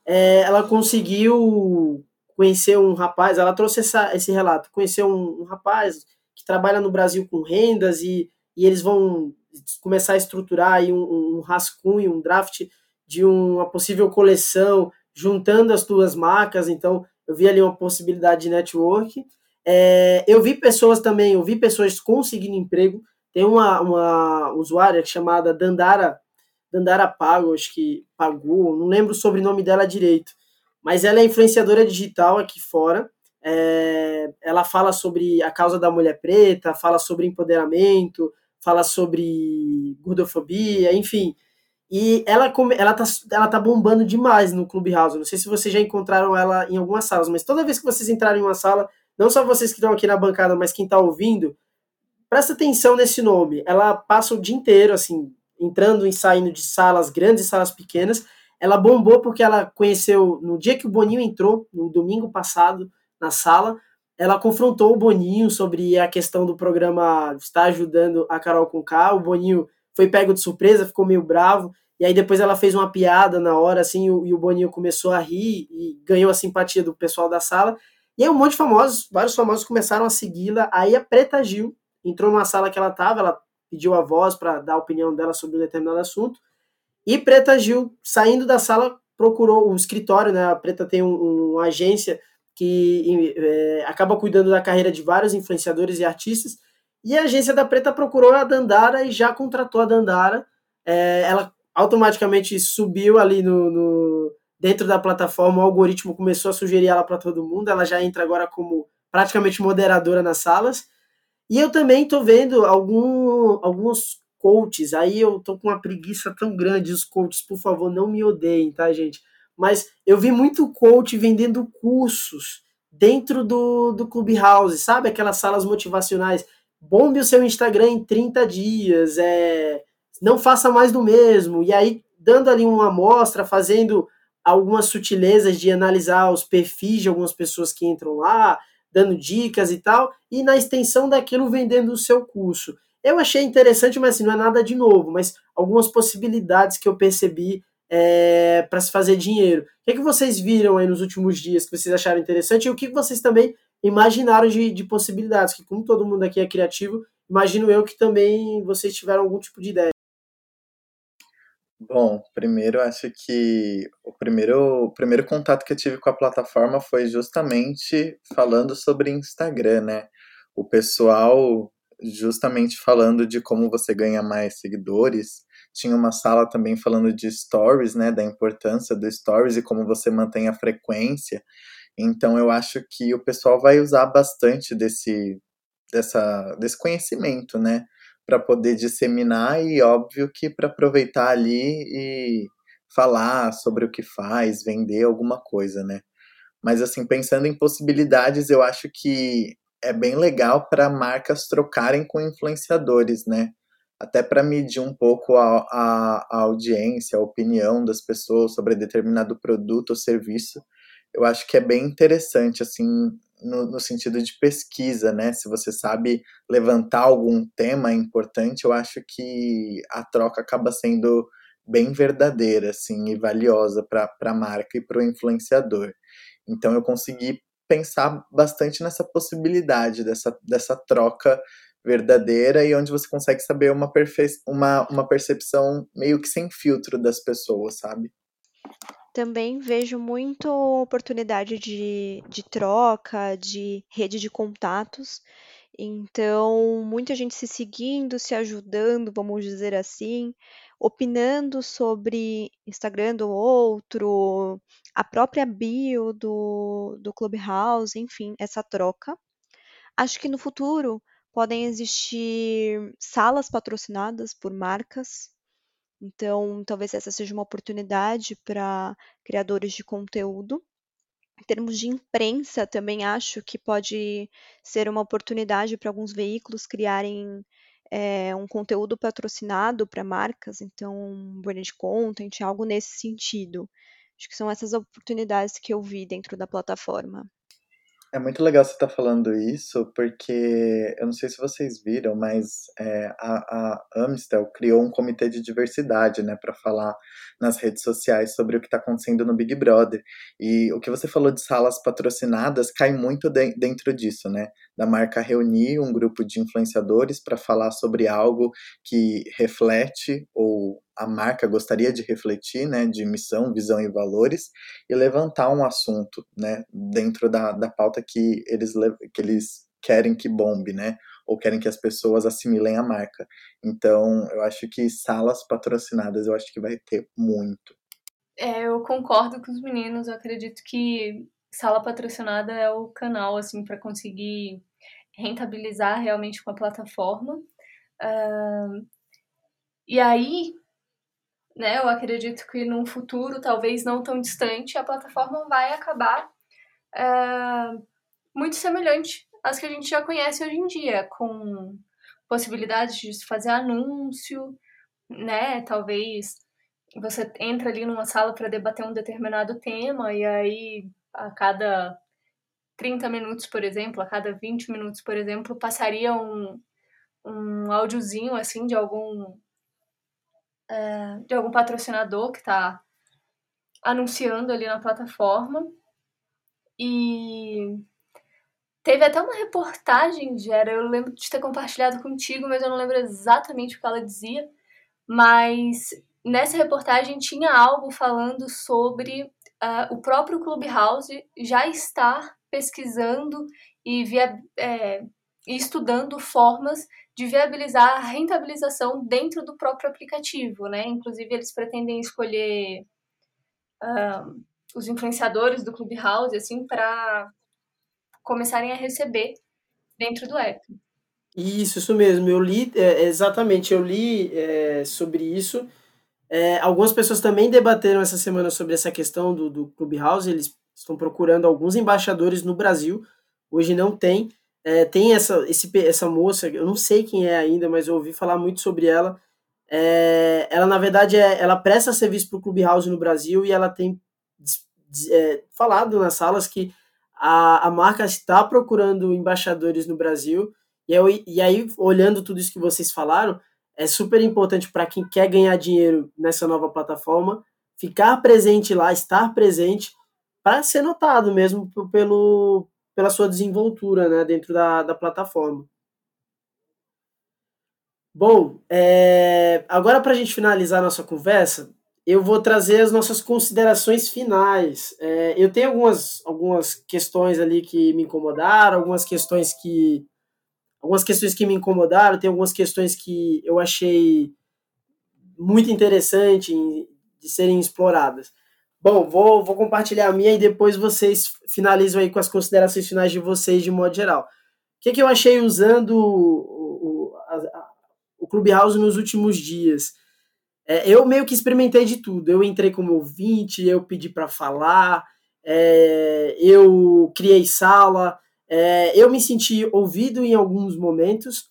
é, ela conseguiu conheceu um rapaz, ela trouxe essa, esse relato, conheceu um, um, rapaz que trabalha no Brasil com rendas e, e eles vão começar a estruturar aí um, um rascunho, um draft de uma possível coleção, juntando as duas marcas, então eu vi ali uma possibilidade de network. É, eu vi pessoas também, eu vi pessoas conseguindo emprego, tem uma, uma usuária chamada Dandara, Dandara Pago, acho que pagou, não lembro o sobrenome dela direito, mas ela é influenciadora digital aqui fora. É, ela fala sobre a causa da mulher preta, fala sobre empoderamento, fala sobre gordofobia, enfim. E ela, ela, tá, ela tá bombando demais no Clubhouse. Não sei se vocês já encontraram ela em algumas salas, mas toda vez que vocês entrarem em uma sala, não só vocês que estão aqui na bancada, mas quem está ouvindo, presta atenção nesse nome. Ela passa o dia inteiro, assim, entrando e saindo de salas grandes e salas pequenas, ela bombou porque ela conheceu, no dia que o Boninho entrou, no domingo passado, na sala, ela confrontou o Boninho sobre a questão do programa estar ajudando a Carol com K. O Boninho foi pego de surpresa, ficou meio bravo. E aí depois ela fez uma piada na hora, assim, e o, Boninho começou a rir e ganhou a simpatia do pessoal da sala. E aí um monte de famosos, vários famosos começaram a segui-la. Aí a Preta Gil entrou numa sala que ela estava, ela pediu a voz para dar a opinião dela sobre um determinado assunto. E Preta Gil, saindo da sala, procurou o escritório, né? A Preta tem um, uma agência que é, acaba cuidando da carreira de vários influenciadores e artistas. E a agência da Preta procurou a Dandara e já contratou a Dandara. É, ela automaticamente subiu ali no, no, dentro da plataforma, o algoritmo começou a sugerir ela para todo mundo. Ela já entra agora como praticamente moderadora nas salas. E eu também estou vendo algum, alguns coaches. Aí eu tô com uma preguiça tão grande. Os coaches, por favor, não me odeiem, tá, gente? Mas eu vi muito coach vendendo cursos dentro do, do Clubhouse, sabe? Aquelas salas motivacionais. Bombe o seu Instagram em 30 dias, é, não faça mais do mesmo. E aí, dando ali uma amostra, fazendo algumas sutilezas de analisar os perfis de algumas pessoas que entram lá, dando dicas e tal, e na extensão daquilo vendendo o seu curso. Eu achei interessante, mas assim, não é nada de novo, mas algumas possibilidades que eu percebi é, para se fazer dinheiro. O que, é que vocês viram aí nos últimos dias que vocês acharam interessante e o que, vocês também imaginaram de, de possibilidades? Que como todo mundo aqui é criativo, imagino eu que também vocês tiveram algum tipo de ideia. Bom, primeiro acho que o primeiro, o primeiro contato que eu tive com a plataforma foi justamente falando sobre Instagram, né? O pessoal justamente falando de como você ganha mais seguidores. Tinha uma sala também falando de stories, né, da importância do stories e como você mantém a frequência. Então eu acho que o pessoal vai usar bastante desse dessa desse conhecimento, né, para poder disseminar e óbvio que para aproveitar ali e falar sobre o que faz, vender alguma coisa, né? Mas assim, pensando em possibilidades, eu acho que é bem legal para marcas trocarem com influenciadores, né? Até para medir um pouco a, a, a, audiência, a opinião das pessoas sobre determinado produto ou serviço. Eu acho que é bem interessante, assim, no, no sentido de pesquisa, né? Se você sabe levantar algum tema importante, eu acho que a troca acaba sendo bem verdadeira, assim, e valiosa para a marca e para o influenciador. Então eu consegui pensar bastante nessa possibilidade dessa, dessa troca verdadeira e onde você consegue saber uma, perfe uma, uma percepção meio que sem filtro das pessoas, sabe? Também vejo muito oportunidade de, de troca, de rede de contatos. Então, muita gente se seguindo, se ajudando, vamos dizer assim, opinando sobre Instagram do outro, a própria bio do, do Clubhouse, enfim, essa troca. Acho que no futuro podem existir salas patrocinadas por marcas então, talvez essa seja uma oportunidade para criadores de conteúdo. Em termos de imprensa, também acho que pode ser uma oportunidade para alguns veículos criarem é, um conteúdo patrocinado para marcas, então, branded content, algo nesse sentido. Acho que são essas oportunidades que eu vi dentro da plataforma. É muito legal você estar tá falando isso, porque eu não sei se vocês viram, mas é, a, a Amstel criou um comitê de diversidade, né, para falar nas redes sociais sobre o que está acontecendo no Big Brother. E o que você falou de salas patrocinadas cai muito de, dentro disso, né, da marca reunir um grupo de influenciadores para falar sobre algo que reflete ou a marca gostaria de refletir, né, de missão, visão e valores, e levantar um assunto, né, dentro da, da pauta que eles, que eles querem que bombe, né, ou querem que as pessoas assimilem a marca. Então, eu acho que salas patrocinadas, eu acho que vai ter muito. É, eu concordo com os meninos, eu acredito que sala patrocinada é o canal, assim, para conseguir rentabilizar realmente com a plataforma. Uh, e aí, né? Eu acredito que num futuro, talvez não tão distante, a plataforma vai acabar é, muito semelhante às que a gente já conhece hoje em dia, com possibilidades de fazer anúncio, né? Talvez você entra ali numa sala para debater um determinado tema e aí a cada 30 minutos, por exemplo, a cada 20 minutos, por exemplo, passaria um, um áudiozinho assim de algum é, de algum patrocinador que está anunciando ali na plataforma. E teve até uma reportagem, Gera, eu lembro de ter compartilhado contigo, mas eu não lembro exatamente o que ela dizia. Mas nessa reportagem tinha algo falando sobre uh, o próprio Clubhouse já estar pesquisando e, via, é, e estudando formas de viabilizar a rentabilização dentro do próprio aplicativo, né? Inclusive eles pretendem escolher uh, os influenciadores do Clubhouse assim para começarem a receber dentro do app. Isso, isso mesmo. Eu li, é, exatamente, eu li é, sobre isso. É, algumas pessoas também debateram essa semana sobre essa questão do, do Clubhouse. Eles estão procurando alguns embaixadores no Brasil. Hoje não tem. É, tem essa, esse, essa moça, eu não sei quem é ainda, mas eu ouvi falar muito sobre ela. É, ela, na verdade, é, ela presta serviço para o Clubhouse no Brasil e ela tem é, falado nas salas que a, a marca está procurando embaixadores no Brasil. E, eu, e aí, olhando tudo isso que vocês falaram, é super importante para quem quer ganhar dinheiro nessa nova plataforma, ficar presente lá, estar presente, para ser notado mesmo pelo, pela sua desenvoltura né, dentro da, da plataforma. Bom, é, agora para a gente finalizar a nossa conversa, eu vou trazer as nossas considerações finais. É, eu tenho algumas, algumas questões ali que me incomodaram, algumas questões que algumas questões que me incomodaram, tem algumas questões que eu achei muito interessante de serem exploradas. Bom, vou, vou compartilhar a minha e depois vocês finalizam aí com as considerações finais de vocês de modo geral. O que, que eu achei usando o, o, a, o Clubhouse nos últimos dias? É, eu meio que experimentei de tudo. Eu entrei como ouvinte, eu pedi para falar, é, eu criei sala, é, eu me senti ouvido em alguns momentos.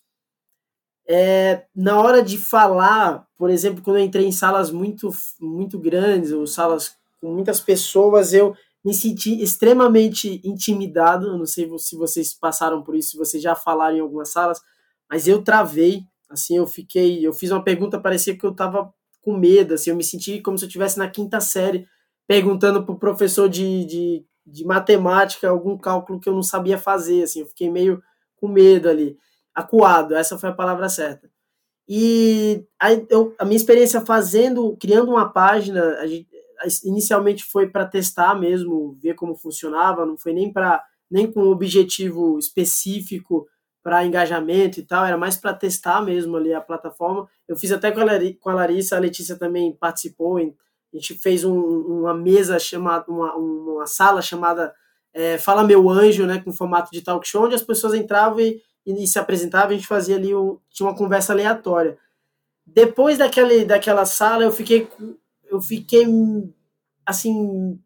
É, na hora de falar, por exemplo, quando eu entrei em salas muito, muito grandes, ou salas com muitas pessoas, eu me senti extremamente intimidado. Não sei se vocês passaram por isso, se vocês já falaram em algumas salas, mas eu travei. Assim, eu fiquei. Eu fiz uma pergunta, parecia que eu estava com medo. Assim, eu me senti como se eu estivesse na quinta série, perguntando para o professor de, de de matemática, algum cálculo que eu não sabia fazer, assim, eu fiquei meio com medo ali, acuado, essa foi a palavra certa. E aí eu, a minha experiência fazendo, criando uma página, a gente, inicialmente foi para testar mesmo, ver como funcionava, não foi nem para nem com objetivo específico para engajamento e tal, era mais para testar mesmo ali a plataforma. Eu fiz até com a, com a Larissa, a Letícia também participou, a gente fez um, uma mesa chamada, uma, uma sala chamada é, Fala Meu Anjo, né, com formato de talk show, onde as pessoas entravam e, e se apresentavam, a gente fazia ali, um, tinha uma conversa aleatória. Depois daquele, daquela sala, eu fiquei, eu fiquei, assim,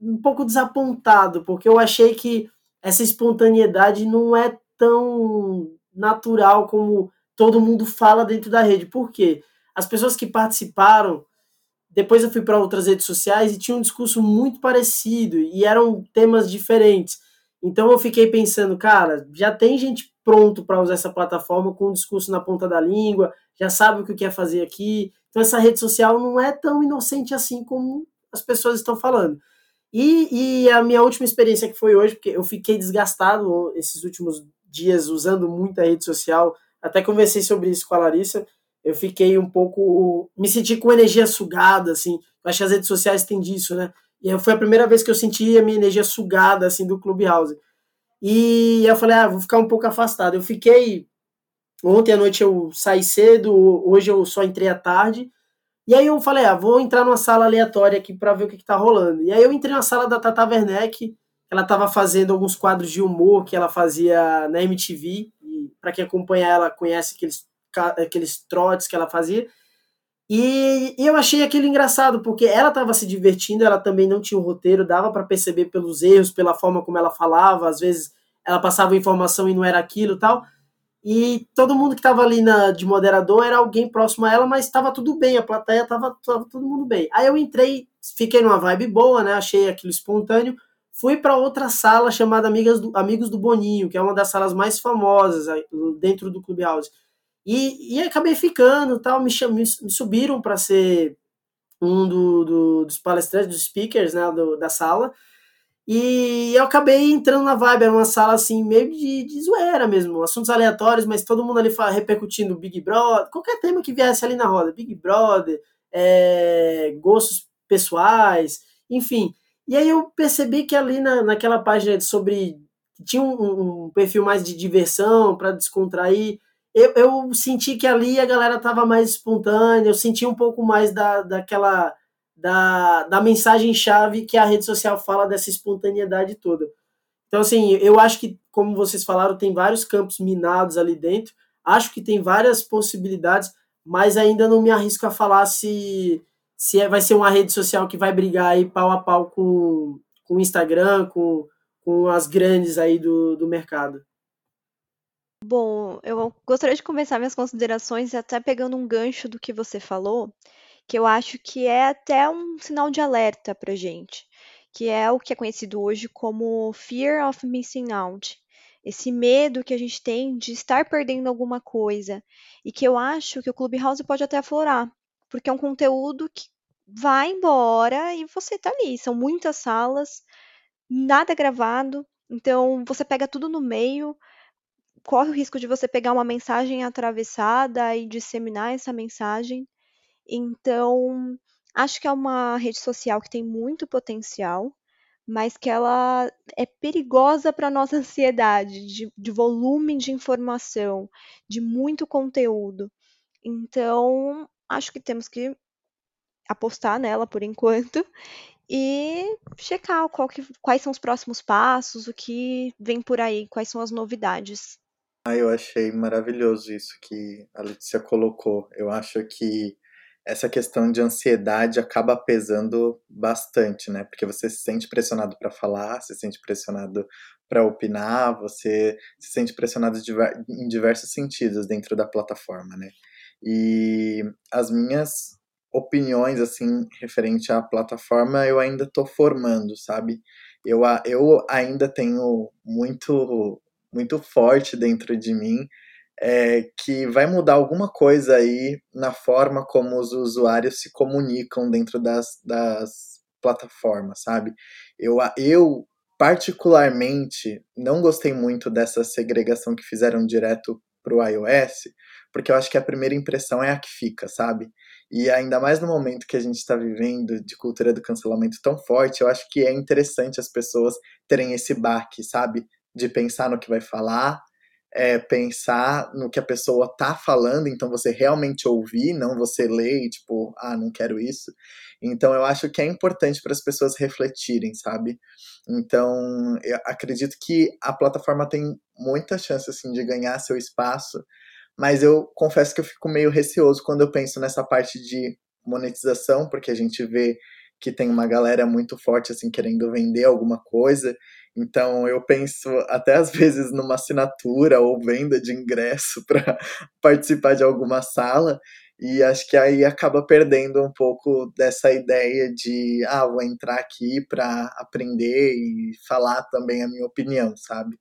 um pouco desapontado, porque eu achei que essa espontaneidade não é tão natural como todo mundo fala dentro da rede. Por quê? As pessoas que participaram depois eu fui para outras redes sociais e tinha um discurso muito parecido e eram temas diferentes. Então eu fiquei pensando, cara, já tem gente pronto para usar essa plataforma com um discurso na ponta da língua, já sabe o que quer fazer aqui. Então essa rede social não é tão inocente assim como as pessoas estão falando. E, e a minha última experiência que foi hoje, porque eu fiquei desgastado esses últimos dias usando muita rede social, até conversei sobre isso com a Larissa, eu fiquei um pouco. Me senti com energia sugada, assim. Acho que as redes sociais têm disso, né? E foi a primeira vez que eu senti a minha energia sugada, assim, do Clubhouse. E eu falei, ah, vou ficar um pouco afastado. Eu fiquei. Ontem à noite eu saí cedo, hoje eu só entrei à tarde. E aí eu falei, ah, vou entrar numa sala aleatória aqui para ver o que, que tá rolando. E aí eu entrei na sala da Tata Werneck, ela estava fazendo alguns quadros de humor que ela fazia na MTV. E para quem acompanha ela, conhece aqueles aqueles trotes que ela fazia. E, e eu achei aquilo engraçado, porque ela estava se divertindo, ela também não tinha um roteiro, dava para perceber pelos erros, pela forma como ela falava, às vezes ela passava informação e não era aquilo tal. E todo mundo que estava ali na, de moderador era alguém próximo a ela, mas estava tudo bem, a plateia estava todo mundo bem. Aí eu entrei, fiquei numa vibe boa, né? Achei aquilo espontâneo. Fui para outra sala chamada Amigas do, Amigos do Boninho, que é uma das salas mais famosas dentro do Clubhouse. E, e acabei ficando, tal, me, me, me subiram para ser um do, do, dos palestrantes, dos speakers, né, do, da sala. E eu acabei entrando na vibe, era uma sala assim, meio de, de zoeira mesmo, assuntos aleatórios, mas todo mundo ali fala, repercutindo Big Brother, qualquer tema que viesse ali na roda, Big Brother, é, gostos pessoais, enfim. E aí eu percebi que ali na, naquela página sobre tinha um, um perfil mais de diversão para descontrair. Eu, eu, senti que ali a galera tava mais espontânea, eu senti um pouco mais da, daquela da, da mensagem-chave que a rede social fala dessa espontaneidade toda. Então, assim, eu acho que, como vocês falaram, tem vários campos minados ali dentro. Acho que tem várias possibilidades, mas ainda não me arrisco a falar se, se é, vai ser uma rede social que vai brigar aí pau a pau com, com o Instagram, com, com as grandes aí do, do mercado. Bom, eu gostaria de começar minhas considerações até pegando um gancho do que você falou, que eu acho que é até um sinal de alerta para gente, que é o que é conhecido hoje como fear of missing out. Esse medo que a gente tem de estar perdendo alguma coisa. E que eu acho que o Clubhouse pode até aflorar, porque é um conteúdo que vai embora e você tá ali. São muitas salas, nada gravado, então você pega tudo no meio, corre o risco de você pegar uma mensagem atravessada e disseminar essa mensagem. Então, acho que é uma rede social que tem muito potencial, mas que ela é perigosa para a nossa ansiedade de, de volume de informação, de muito conteúdo. Então, acho que temos que apostar nela por enquanto e checar que, quais são os próximos passos, o que vem por aí, quais são as novidades. Ah, eu achei maravilhoso isso que a Letícia colocou. Eu acho que essa questão de ansiedade acaba pesando bastante, né? Porque você se sente pressionado para falar, se sente pressionado para opinar, você se sente pressionado em diversos sentidos dentro da plataforma, né? E as minhas opiniões, assim, referente à plataforma, eu ainda estou formando, sabe? Eu, eu ainda tenho muito muito forte dentro de mim é, que vai mudar alguma coisa aí na forma como os usuários se comunicam dentro das, das plataformas, sabe? Eu, eu, particularmente, não gostei muito dessa segregação que fizeram direto para o iOS, porque eu acho que a primeira impressão é a que fica, sabe? E ainda mais no momento que a gente está vivendo de cultura do cancelamento tão forte, eu acho que é interessante as pessoas terem esse baque, sabe? de pensar no que vai falar, é, pensar no que a pessoa tá falando, então você realmente ouvir, não você ler e tipo, ah, não quero isso. Então eu acho que é importante para as pessoas refletirem, sabe? Então eu acredito que a plataforma tem muita chance assim de ganhar seu espaço, mas eu confesso que eu fico meio receoso quando eu penso nessa parte de monetização, porque a gente vê que tem uma galera muito forte assim querendo vender alguma coisa então eu penso até às vezes numa assinatura ou venda de ingresso para participar de alguma sala e acho que aí acaba perdendo um pouco dessa ideia de ah, vou entrar aqui para aprender e falar também a minha opinião, sabe?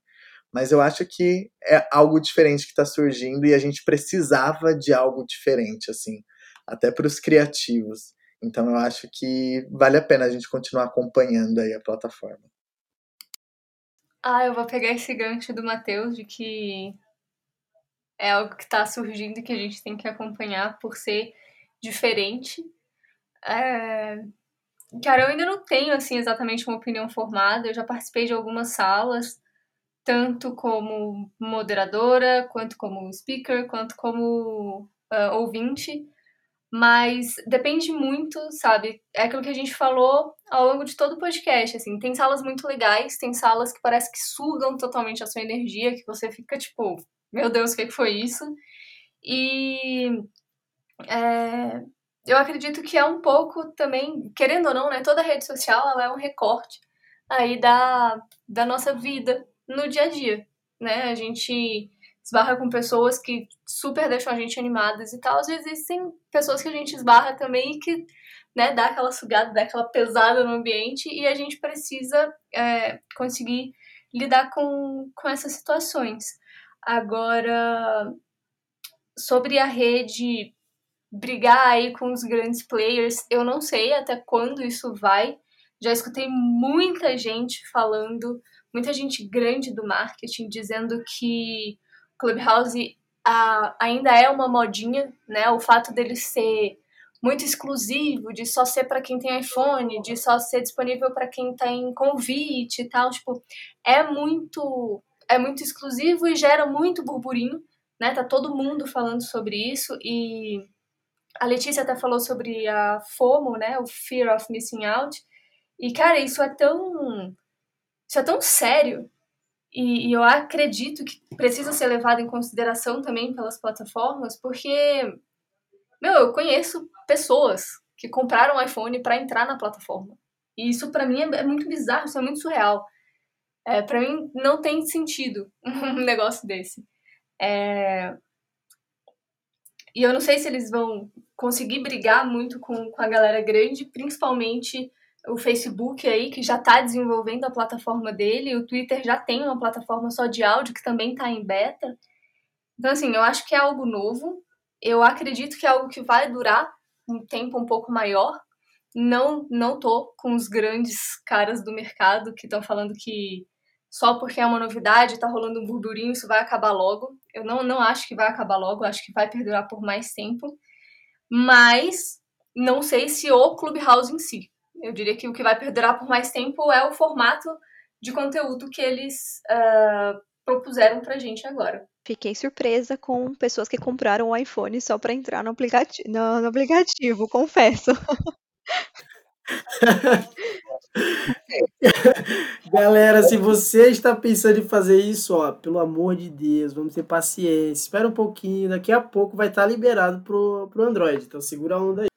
Mas eu acho que é algo diferente que está surgindo e a gente precisava de algo diferente, assim, até para os criativos. Então eu acho que vale a pena a gente continuar acompanhando aí a plataforma. Ah, eu vou pegar esse gancho do Matheus de que é algo que está surgindo e que a gente tem que acompanhar por ser diferente. É... Cara, eu ainda não tenho assim exatamente uma opinião formada. Eu já participei de algumas salas, tanto como moderadora, quanto como speaker, quanto como uh, ouvinte. Mas depende muito, sabe? É aquilo que a gente falou ao longo de todo o podcast, assim. Tem salas muito legais, tem salas que parece que sugam totalmente a sua energia, que você fica tipo, meu Deus, o que foi isso? E é, eu acredito que é um pouco também, querendo ou não, né? Toda rede social ela é um recorte aí da, da nossa vida no dia a dia, né? A gente esbarra com pessoas que super deixam a gente animadas e tal. Às vezes existem pessoas que a gente esbarra também e que né, dá aquela sugada, dá aquela pesada no ambiente e a gente precisa é, conseguir lidar com, com essas situações. Agora, sobre a rede brigar aí com os grandes players, eu não sei até quando isso vai. Já escutei muita gente falando, muita gente grande do marketing dizendo que Clubhouse a, ainda é uma modinha, né? O fato dele ser muito exclusivo, de só ser para quem tem iPhone, de só ser disponível para quem tem convite e tal, tipo, é muito é muito exclusivo e gera muito burburinho, né? Tá todo mundo falando sobre isso e a Letícia até falou sobre a FOMO, né? O Fear of Missing Out. E cara, isso é tão isso é tão sério e, e eu acredito que precisa ser levado em consideração também pelas plataformas, porque meu, eu conheço pessoas que compraram um iPhone para entrar na plataforma. E isso para mim é, é, muito bizarro, isso é muito surreal. É, para mim não tem sentido um negócio desse. É... E eu não sei se eles vão conseguir brigar muito com, com a galera grande, principalmente o Facebook aí, que já está desenvolvendo a plataforma dele, o Twitter já tem uma plataforma só de áudio que também está em beta. Então, assim, eu acho que é algo novo, eu acredito que é algo que vai durar um tempo um pouco maior. Não, não tô com os grandes caras do mercado que estão falando que só porque é uma novidade, está rolando um burburinho, isso vai acabar logo. Eu não, não acho que vai acabar logo, acho que vai perdurar por mais tempo. Mas não sei se o Clubhouse em si. Eu diria que o que vai perdurar por mais tempo é o formato de conteúdo que eles uh, propuseram pra gente agora. Fiquei surpresa com pessoas que compraram o iPhone só para entrar no, aplicati no, no aplicativo, confesso. Galera, se você está pensando em fazer isso, ó, pelo amor de Deus, vamos ter paciência. Espera um pouquinho, daqui a pouco vai estar liberado pro, pro Android. Então segura a onda aí.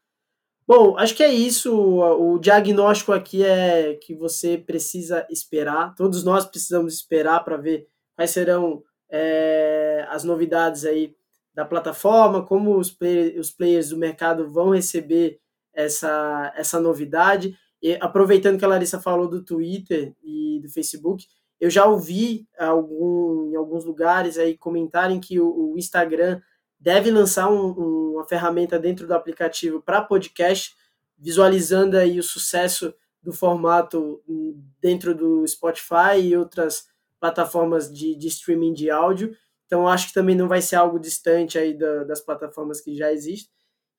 Bom, acho que é isso. O diagnóstico aqui é que você precisa esperar. Todos nós precisamos esperar para ver quais serão é, as novidades aí da plataforma, como os, play, os players do mercado vão receber essa, essa novidade. E aproveitando que a Larissa falou do Twitter e do Facebook, eu já ouvi algum, em alguns lugares aí comentarem que o, o Instagram deve lançar um, uma ferramenta dentro do aplicativo para podcast, visualizando aí o sucesso do formato dentro do Spotify e outras plataformas de, de streaming de áudio. Então, acho que também não vai ser algo distante aí da, das plataformas que já existem.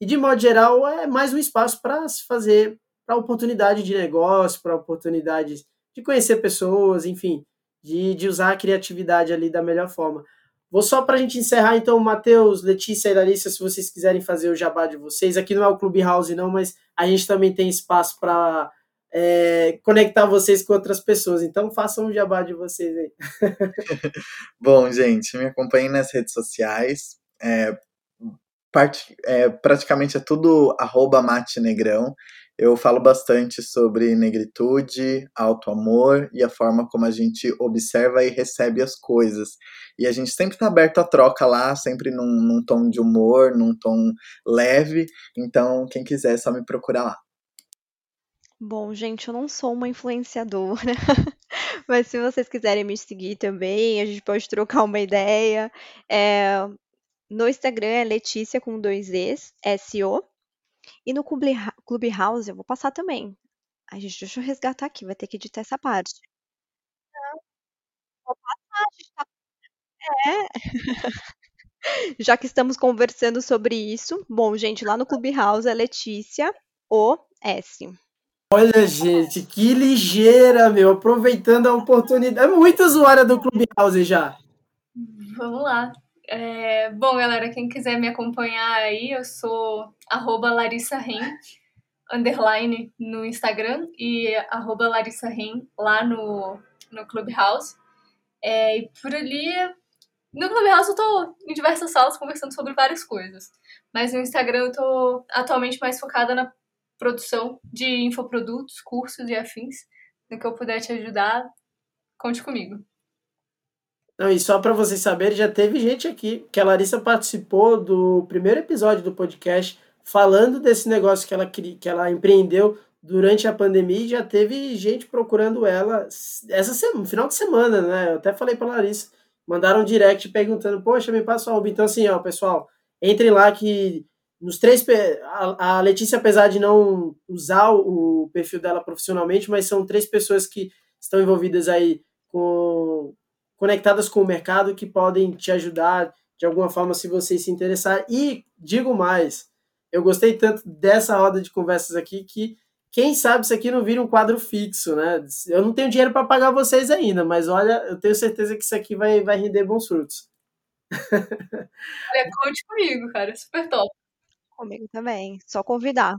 E, de modo geral, é mais um espaço para se fazer, para oportunidade de negócio, para oportunidades de conhecer pessoas, enfim, de, de usar a criatividade ali da melhor forma. Vou só para a gente encerrar, então, Matheus, Letícia e Larissa, se vocês quiserem fazer o jabá de vocês. Aqui não é o Clubhouse, não, mas a gente também tem espaço para é, conectar vocês com outras pessoas. Então façam o jabá de vocês aí. Bom, gente, me acompanhem nas redes sociais. É, part, é, praticamente é tudo arroba mate negrão. Eu falo bastante sobre negritude, auto-amor e a forma como a gente observa e recebe as coisas. E a gente sempre está aberto à troca lá, sempre num, num tom de humor, num tom leve. Então, quem quiser, é só me procurar lá. Bom, gente, eu não sou uma influenciadora, mas se vocês quiserem me seguir também, a gente pode trocar uma ideia. É, no Instagram é Letícia com dois Es, S-O. E no Clubhouse eu vou passar também. A gente, deixa eu resgatar aqui, vai ter que editar essa parte. Não, vou passar, a gente tá... É. Já que estamos conversando sobre isso, bom, gente, lá no Clubhouse é Letícia O S. Olha, gente, que ligeira, meu. Aproveitando a oportunidade. É muito usuária do Clubhouse já. Vamos lá. É, bom, galera, quem quiser me acompanhar aí, eu sou arroba Larissa Ren, underline no Instagram e arroba Larissa Ren lá no, no Clubhouse. É, e por ali, no Clubhouse eu tô em diversas salas conversando sobre várias coisas. Mas no Instagram eu tô atualmente mais focada na produção de infoprodutos, cursos e afins. No que eu puder te ajudar, conte comigo. Não, e só para vocês saberem, já teve gente aqui que a Larissa participou do primeiro episódio do podcast falando desse negócio que ela, que ela empreendeu durante a pandemia e já teve gente procurando ela essa semana, final de semana, né? Eu até falei para Larissa, mandaram um direct perguntando, poxa, me passa o Então, assim, ó, pessoal, entrem lá que nos três a, Letícia apesar de não usar o perfil dela profissionalmente mas são três pessoas que estão envolvidas aí com conectadas com o mercado que podem te ajudar de alguma forma se você se interessar e digo mais Eu gostei tanto dessa roda de conversas aqui que quem sabe isso aqui não vira um quadro fixo, né? Eu não tenho dinheiro para pagar vocês ainda, mas olha, eu tenho certeza que isso aqui vai, vai render bons frutos. Olha, conte comigo, cara, super top. Comigo também, só convidar.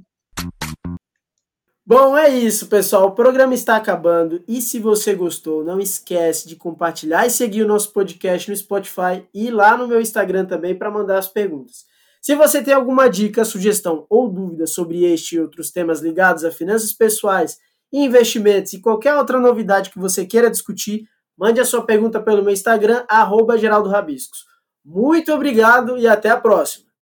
Bom, é isso, pessoal. O programa está acabando e se você gostou, não esquece de compartilhar e seguir o nosso podcast no Spotify e lá no meu Instagram também para mandar as perguntas. Se você tem alguma dica, sugestão ou dúvida sobre este e outros temas ligados a finanças pessoais, investimentos e qualquer outra novidade que você queira discutir, mande a sua pergunta pelo meu Instagram, arroba Geraldo Rabiscos. Muito obrigado e até a próxima!